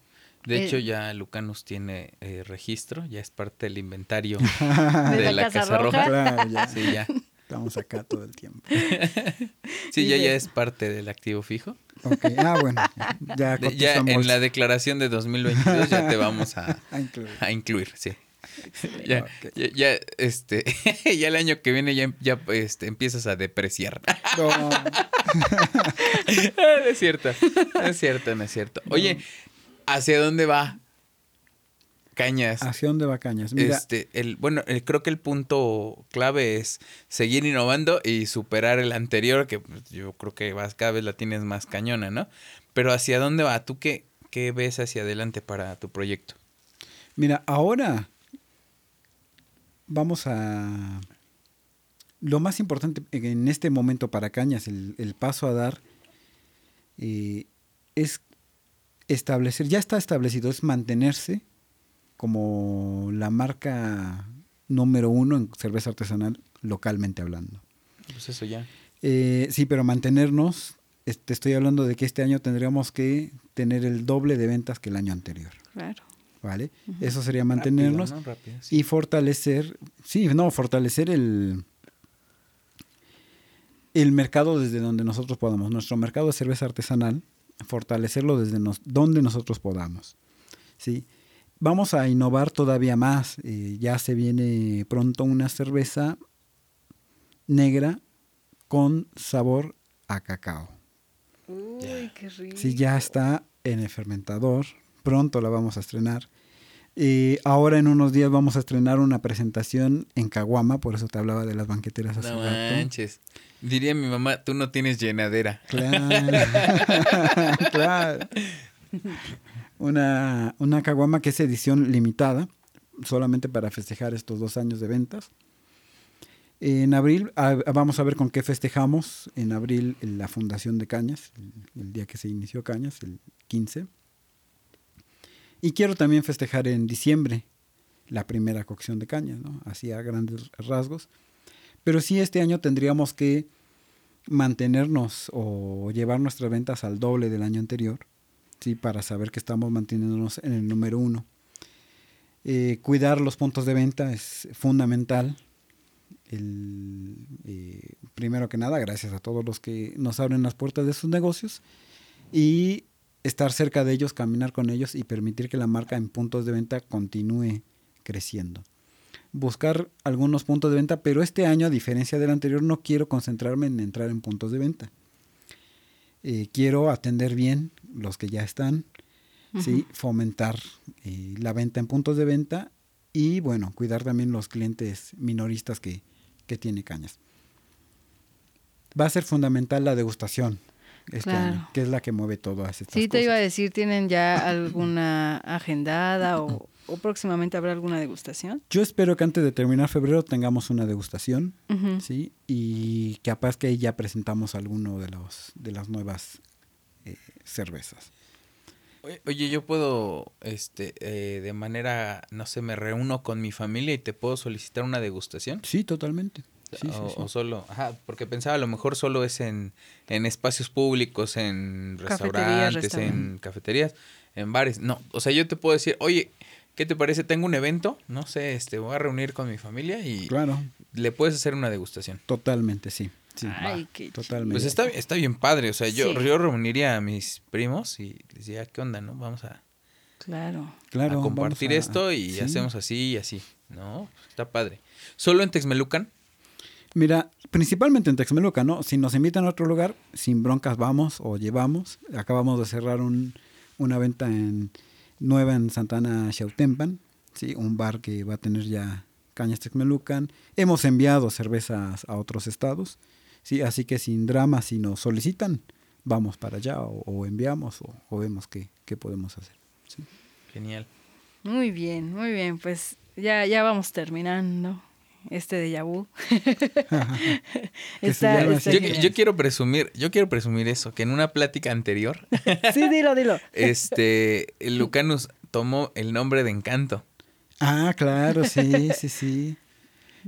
De Eh, hecho, ya Lucanus tiene eh, registro, ya es parte del inventario <laughs> ¿De de, la la, Casa Casa, Roja? Roja. Claro, ya. Sí, ya. Estamos acá todo el tiempo. <laughs> Sí, Y ya, de- ya es parte del activo fijo. Ok, Ah, bueno. Ya, ya en la declaración de 2022 ya te vamos a, <laughs> A incluir. a incluir, sí. Ya, ya, este, <laughs> ya el año que viene ya, ya este, empiezas a depreciar. No, no es cierto, no es cierto, no es cierto. Oye, ¿hacia dónde va Cañas? ¿Hacia dónde va Cañas? Mira, Este, el, bueno, eh, creo que el punto clave es seguir innovando y superar el anterior, que pues, yo creo que vas, cada vez la tienes más cañona, ¿no? Pero ¿hacia dónde va? ¿Tú qué, qué ves hacia adelante para tu proyecto? Mira, ahora vamos a... Lo más importante en este momento para Cañas, el, el paso a dar, eh, es establecer, ya está establecido, es mantenerse como la marca número uno en cerveza artesanal localmente hablando. Pues eso ya. Eh, sí, pero mantenernos, te estoy hablando de que este año tendríamos que tener el doble de ventas que el año anterior, Claro. ¿vale? Eso sería mantenernos Rápido, ¿no? Rápido, sí. y fortalecer, sí, no, fortalecer el, el mercado desde donde nosotros podamos. Nuestro mercado de cerveza artesanal, fortalecerlo desde nos- donde nosotros podamos. ¿sí? Vamos a innovar todavía más. eh, ya se viene pronto una cerveza negra con sabor a cacao. Uy, Ya. qué rico. Sí, ya está en el fermentador. Pronto la vamos a estrenar. Eh, ahora en unos días vamos a estrenar una presentación en Caguama, por eso te hablaba de las banqueteras hace No rato. manches. Diría mi mamá, tú no tienes llenadera. Claro. <laughs> claro. <laughs> Una, una caguama que es edición limitada, solamente para festejar estos dos años de ventas. En abril vamos a ver con qué festejamos. En abril en la fundación de Cañas, el, el día que se inició Cañas, el 15. Y quiero también festejar en diciembre la primera cocción de Cañas, ¿no? Así a grandes rasgos. Pero sí este año tendríamos que mantenernos o llevar nuestras ventas al doble del año anterior, ¿sí? para saber que estamos manteniéndonos en el número uno. Eh, cuidar los puntos de venta es fundamental. El, eh, primero que nada, gracias a todos los que nos abren las puertas de sus negocios y estar cerca de ellos, caminar con ellos y permitir que la marca en puntos de venta continúe creciendo. Buscar algunos puntos de venta, pero este año, a diferencia del anterior, no quiero concentrarme en entrar en puntos de venta. Eh, quiero atender bien los que ya están, ¿sí? fomentar eh, la venta en puntos de venta y, bueno, cuidar también los clientes minoristas que, que tiene Cañas. Va a ser fundamental la degustación este año, que es la que mueve todas estas Sí, te iba a decir, ¿tienen ya <coughs> alguna agendada o, o, próximamente habrá alguna degustación? Yo espero que antes de terminar febrero tengamos una degustación, ¿sí? Y capaz que ahí ya presentamos alguno de, los, de las nuevas eh, cervezas. Oye, yo puedo, este, eh, de manera, no sé, me reúno con mi familia y te puedo solicitar una degustación. Sí, totalmente. Sí, o, sí, sí. o, solo, ajá, porque pensaba a lo mejor solo es en, en espacios públicos, en restaurantes, restaurante. en cafeterías, en bares. No, o sea, yo te puedo decir, oye, ¿qué te parece? Tengo un evento, no sé, este, voy a reunir con mi familia y claro. le puedes hacer una degustación. Totalmente, sí. sí Ay, qué totalmente. Pues está, está bien padre, o sea, yo, sí. yo reuniría a mis primos y les diría, ¿qué onda, no? Vamos a, claro. a compartir a, esto y sí. hacemos así y así, ¿no? Está padre. ¿Solo en Texmelucan? Mira, principalmente en Texmelucan, ¿no? Si nos invitan a otro lugar, sin broncas vamos o llevamos. Acabamos de cerrar un, una venta en nueva en Santana Xautempan, ¿sí? Un bar que va a tener ya cañas Texmelucan. Hemos enviado cervezas a otros estados, ¿sí? Así que sin drama, si nos solicitan, vamos para allá o, o enviamos o, o, vemos qué, qué podemos hacer. ¿sí? Genial. Muy bien, muy bien. Pues ya, ya vamos terminando este de <laughs> está, está yo, yo, quiero presumir, yo quiero presumir eso, que en una plática anterior. <laughs> sí, dilo, dilo. Este, Lucanus tomó el nombre de Encanto. Ah, claro, sí, sí, sí.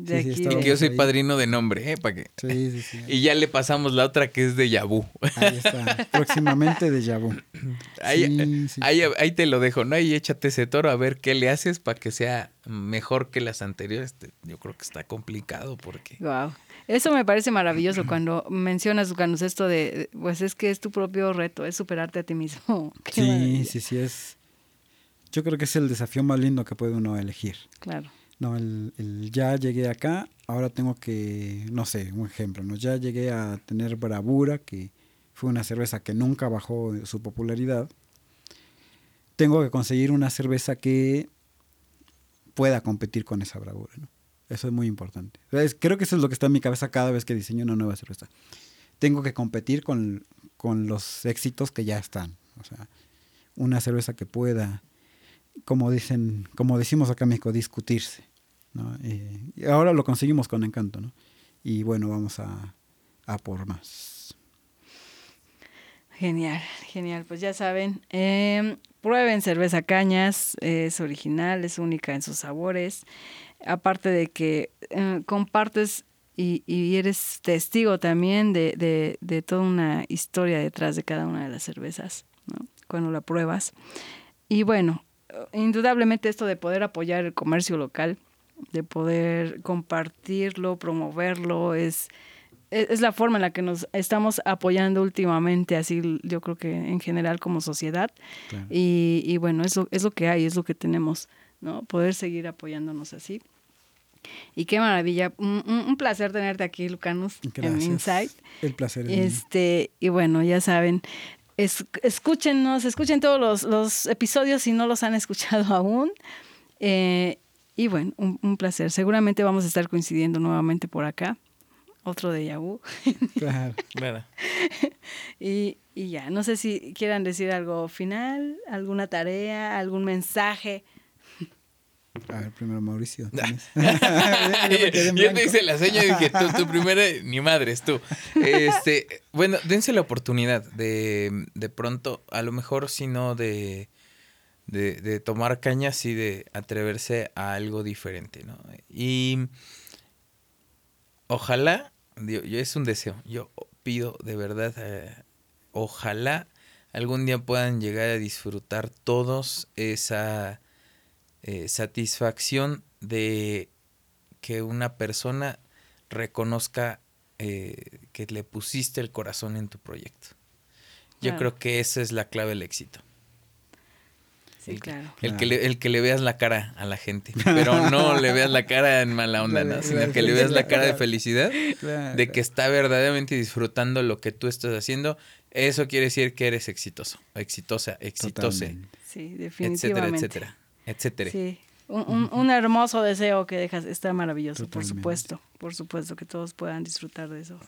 De Sí, sí, aquí, Que yo soy ahí. padrino de nombre, ¿eh? Para que... Sí, sí, sí. <laughs> Y ya le pasamos la otra que es de Yabu. Ahí está. Próximamente de Yabu. <clears throat> Ahí, Sí, sí, ahí, ahí te lo dejo, ¿no? Ahí échate ese toro a ver qué le haces para que sea mejor que las anteriores. Te- Yo creo que está complicado porque... Wow. Eso me parece maravilloso cuando mencionas, Lucanus, esto de, pues es que es tu propio reto, es superarte a ti mismo. <laughs> Qué Sí, maravilla. sí, sí, es. Yo creo que es el desafío más lindo que puede uno elegir. Claro. No, el, el ya llegué acá, ahora tengo que, no sé, un ejemplo, ¿no? Ya llegué a tener Bravura, que fue una cerveza que nunca bajó su popularidad. Tengo que conseguir una cerveza que pueda competir con esa bravura, ¿no? Eso es muy importante. Creo que eso es lo que está en mi cabeza cada vez que diseño una nueva cerveza. Tengo que competir con, con los éxitos que ya están. O sea, una cerveza que pueda, como dicen, como decimos acá en México, discutirse. Eh, ahora lo conseguimos con encanto, ¿no? Y bueno, vamos a, a por más. Genial, genial. Pues ya saben, eh, prueben cerveza cañas, es original, es única en sus sabores. Aparte de que eh, compartes y, y eres testigo también de, de, de toda una historia detrás de cada una de las cervezas, ¿no? Cuando la pruebas. Y bueno, indudablemente esto de poder apoyar el comercio local, de poder compartirlo, promoverlo, es, es es la forma en la que nos estamos apoyando últimamente, así yo creo que en general como sociedad. Claro. Y, y bueno, es lo, es lo que hay, es lo que tenemos, ¿no? Poder seguir apoyándonos así. Y qué maravilla, un, un- placer tenerte aquí, Lucanus, en Gracias. Insight. El placer es mío. Este, y bueno, ya saben, es- escúchenos, escuchen todos los, los episodios si no los han escuchado <laughs> aún. Eh, y bueno, un, un placer. Seguramente vamos a estar coincidiendo nuevamente por acá. Otro de Yahoo. Claro. <laughs> Claro. Y, y ya, no sé si quieran decir algo final, alguna tarea, algún mensaje. A ver, primero Mauricio. <laughs> <laughs> Yo te hice la seña y dije, tú, tú primero, ni madres, tú. Este, bueno, dense la oportunidad de, de pronto, a lo mejor si no de, de, de tomar cañas y de atreverse a algo diferente, ¿no? Y ojalá, digo, yo es un deseo, yo pido de verdad, eh, ojalá algún día puedan llegar a disfrutar todos esa eh, satisfacción de que una persona reconozca eh, que le pusiste el corazón en tu proyecto. Yo Claro. creo que esa es la clave del éxito. Sí, claro. El que, le, el que le veas la cara a la gente, <laughs> pero no le veas la cara en mala onda, ¿no? sino que le veas la cara de felicidad, de que está verdaderamente disfrutando lo que tú estás haciendo. Eso quiere decir que eres exitoso, exitosa, exitose. Sí, etcétera, definitivamente. etcétera, etcétera. Sí, un, un- un hermoso deseo que dejas, está maravilloso, por supuesto, por supuesto que todos puedan disfrutar de eso.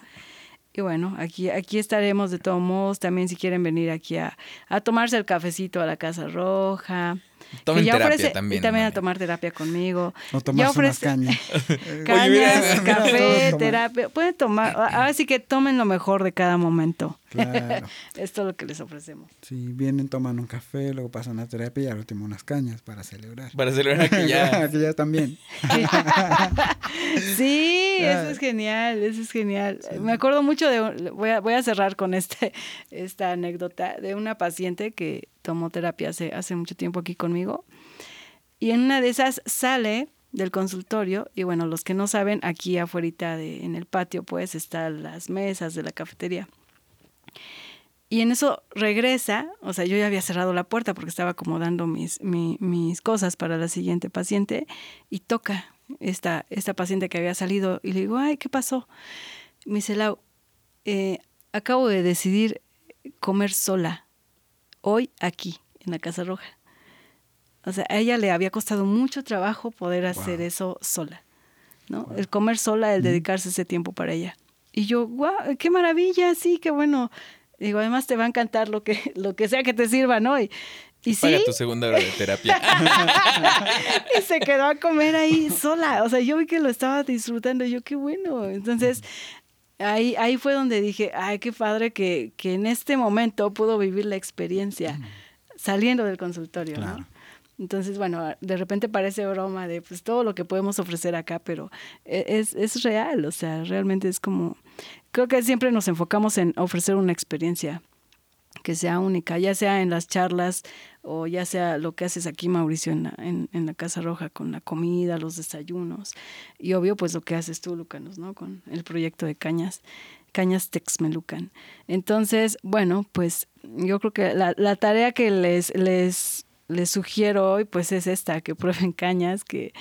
Y bueno, aquí, aquí estaremos de todos modos, también si quieren venir aquí a, a tomarse el cafecito a la Casa Roja. Tomen terapia ofrece- también. Y también a tomar terapia conmigo. O Ya tomarse unas ofrece- cañas. <laughs> Cañas, café, terapia. Pueden tomar, ahora sí que tomen lo mejor de cada momento. Claro. <laughs> Esto es lo que les ofrecemos. Sí, vienen, toman un café, luego pasan a terapia y al último unas cañas para celebrar. Para celebrar que ya... <laughs> que ya también. Sí, eso es genial, eso es genial. Me acuerdo mucho de, voy a, voy a cerrar con este, esta anécdota de una paciente que tomó terapia hace, hace mucho tiempo aquí conmigo. Y en una de esas sale del consultorio y bueno, los que no saben, aquí afuera de, en el patio pues están las mesas de la cafetería. Y en eso regresa, o sea, yo ya había cerrado la puerta porque estaba acomodando mis, mi- mis cosas para la siguiente paciente y toca esta, esta paciente que había salido y le digo, ay, ¿qué pasó? Me dice, Lau, eh, acabo de decidir comer sola, hoy aquí, en la Casa Roja. O sea, a ella le había costado mucho trabajo poder hacer Wow. eso sola, ¿no? El comer sola, el dedicarse ese tiempo para ella. Y yo, guau, qué maravilla, sí, qué bueno. Digo, además te va a encantar lo que, <laughs> lo que sea que te sirva, ¿no? Y, y sí, Paga tu segunda hora de terapia. <laughs> y se quedó a comer ahí sola. O sea, yo vi que lo estaba disfrutando. Yo, qué bueno. Entonces, ahí, ahí fue donde dije, ay, qué padre que, que en este momento pudo vivir la experiencia saliendo del consultorio, Claro. ¿no? Entonces, bueno, de repente parece broma de pues todo lo que podemos ofrecer acá, pero e- es, es real, o sea, realmente es como, creo que siempre nos enfocamos en ofrecer una experiencia que sea única, ya sea en las charlas o ya sea lo que haces aquí, Mauricio, en la, en, en la Casa Roja, con la comida, los desayunos, y obvio, pues lo que haces tú, Lucanos, ¿no? Con el proyecto de Cañas, Cañas Texmelucan. Entonces, bueno, pues yo creo que la, la tarea que les, les, les sugiero hoy, pues es esta, que prueben <laughs> cañas, que,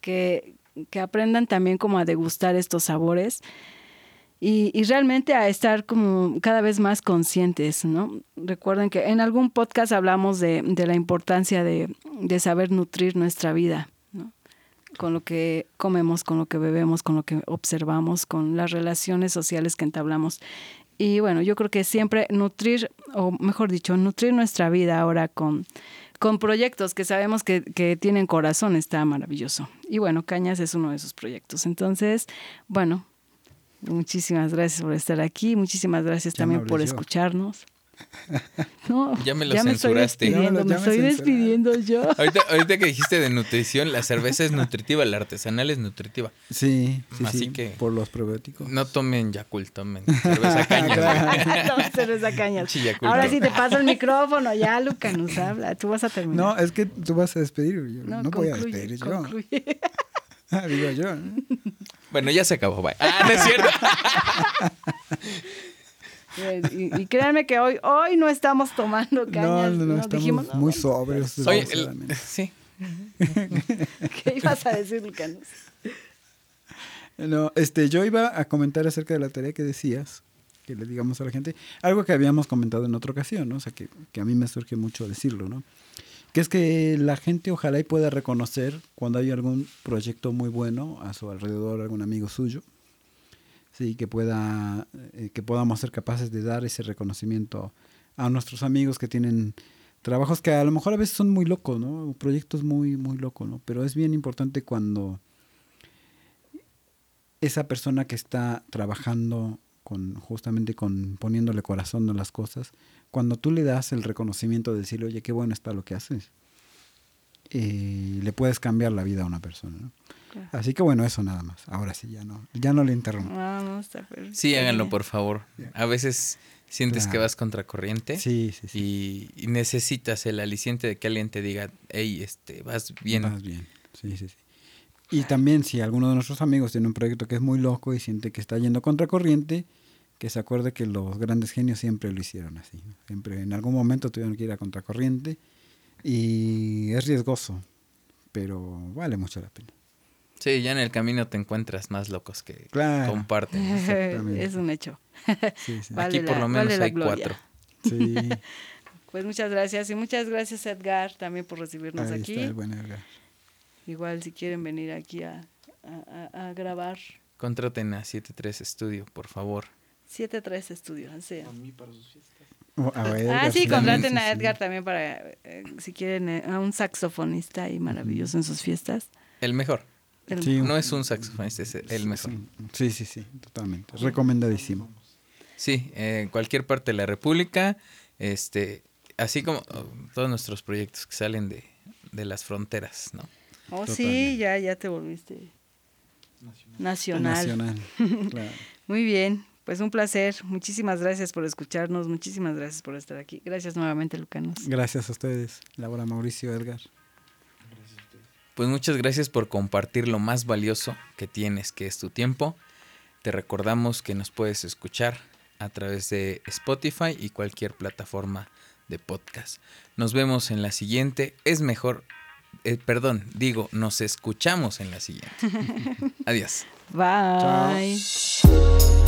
que, que aprendan también como a degustar estos sabores y, y realmente a estar como cada vez más conscientes, ¿no? Recuerden que en algún podcast hablamos de, de la importancia de, de saber nutrir nuestra vida, ¿no? Con lo que comemos, con lo que bebemos, con lo que observamos, con las relaciones sociales que entablamos. Y bueno, yo creo que siempre nutrir, o mejor dicho, nutrir nuestra vida ahora con, con proyectos que sabemos que, que tienen corazón está maravilloso. Y bueno, Cañas es uno de esos proyectos. Entonces, bueno, muchísimas gracias por estar aquí, muchísimas gracias Ya también por yo. escucharnos. No, Ya me lo estoy censuraste. Ya me despidiendo, lo- me ya me estoy despidiendo yo. Ahorita, ahorita que dijiste de nutrición, la cerveza es nutritiva, la artesanal es nutritiva. Sí, sí, Así sí, que- por los probióticos. No tomen Yakult, tomen cerveza <laughs> caña. <laughs> cerveza Yakult. Ahora sí te paso el micrófono, ya, Luca, nos habla. Tú vas a terminar. No, es que tú vas a despedir. Yo no, voy a concluye, despedir yo. concluye. <laughs> Digo yo. ¿no? Bueno, ya se acabó, bye. Ah, no es cierto. Y, y créanme que hoy, hoy no estamos tomando No, cañas. no, no, nos estamos dijimos, no, muy sobrios. Oye, el- desgraciadamente. <laughs> sí. <laughs> ¿Qué ibas a decir, Lucanos? No, este, yo iba a comentar acerca de la tarea que decías, que le digamos a la gente, algo que habíamos comentado en otra ocasión, ¿no? O sea, que, que a mí me surge mucho decirlo, ¿no? Que es que la gente ojalá y pueda reconocer cuando hay algún proyecto muy bueno a su alrededor, algún amigo suyo, sí, que pueda, eh, que podamos ser capaces de dar ese reconocimiento a nuestros amigos que tienen trabajos que a lo mejor a veces son muy locos, ¿no? Proyectos muy, muy locos, ¿no? Pero es bien importante cuando esa persona que está trabajando con justamente con poniéndole corazón a las cosas, cuando tú le das el reconocimiento de decirle, oye, qué bueno está lo que haces, eh, le puedes cambiar la vida a una persona. Así que bueno, eso nada más. Ahora sí, ya no, ya no le interrumpo. Ah, no, está perfecto. Sí, háganlo por favor. A veces sientes que vas contracorriente Sí, sí, sí. y, y necesitas el aliciente de que alguien te diga, hey, este, vas bien. Vas bien. Sí, sí, sí. Y también si alguno de nuestros amigos tiene un proyecto que es muy loco y siente que está yendo contracorriente, que se acuerde que los grandes genios siempre lo hicieron así. ¿no? Siempre en algún momento tuvieron que ir a contracorriente y es riesgoso, pero vale mucho la pena. Sí, ya en el camino te encuentras más locos que Claro. comparten. <laughs> Es un hecho. <laughs> Sí, sí. Vale Aquí por la- lo menos vale hay gloria. cuatro. Sí. <laughs> Pues muchas gracias y muchas gracias Edgar también por recibirnos Ahí aquí. está el buen Edgar. Igual si quieren venir aquí a, a- a- a grabar. Contraten a 73 Studio, por favor. 7-3 Estudio. así. Oh, a ver, Ah, Edgar, sí, sí, contraten a sí. Edgar también para, eh, si quieren, eh, a un saxofonista y maravilloso en sus fiestas. El mejor. El- Sí, No es un saxofonista, es el mejor. Sí, sí, sí, totalmente. Recomendadísimo. Sí, eh, en cualquier parte de la República, este, así como oh, todos nuestros proyectos que salen de, de las fronteras, ¿no? Oh, sí, ya, ya te volviste nacional. Nacional. <laughs> claro. Muy bien, pues un placer. Muchísimas gracias por escucharnos, muchísimas gracias por estar aquí. Gracias nuevamente, Lucanos. Gracias a ustedes, Laura, Mauricio, Edgar. Pues muchas gracias por compartir lo más valioso que tienes, que es tu tiempo. Te recordamos que nos puedes escuchar a través de Spotify y cualquier plataforma de podcast. Nos vemos en la siguiente. Es mejor, eh, perdón, digo, nos escuchamos en la siguiente. <laughs> Adiós. Bye. Chao.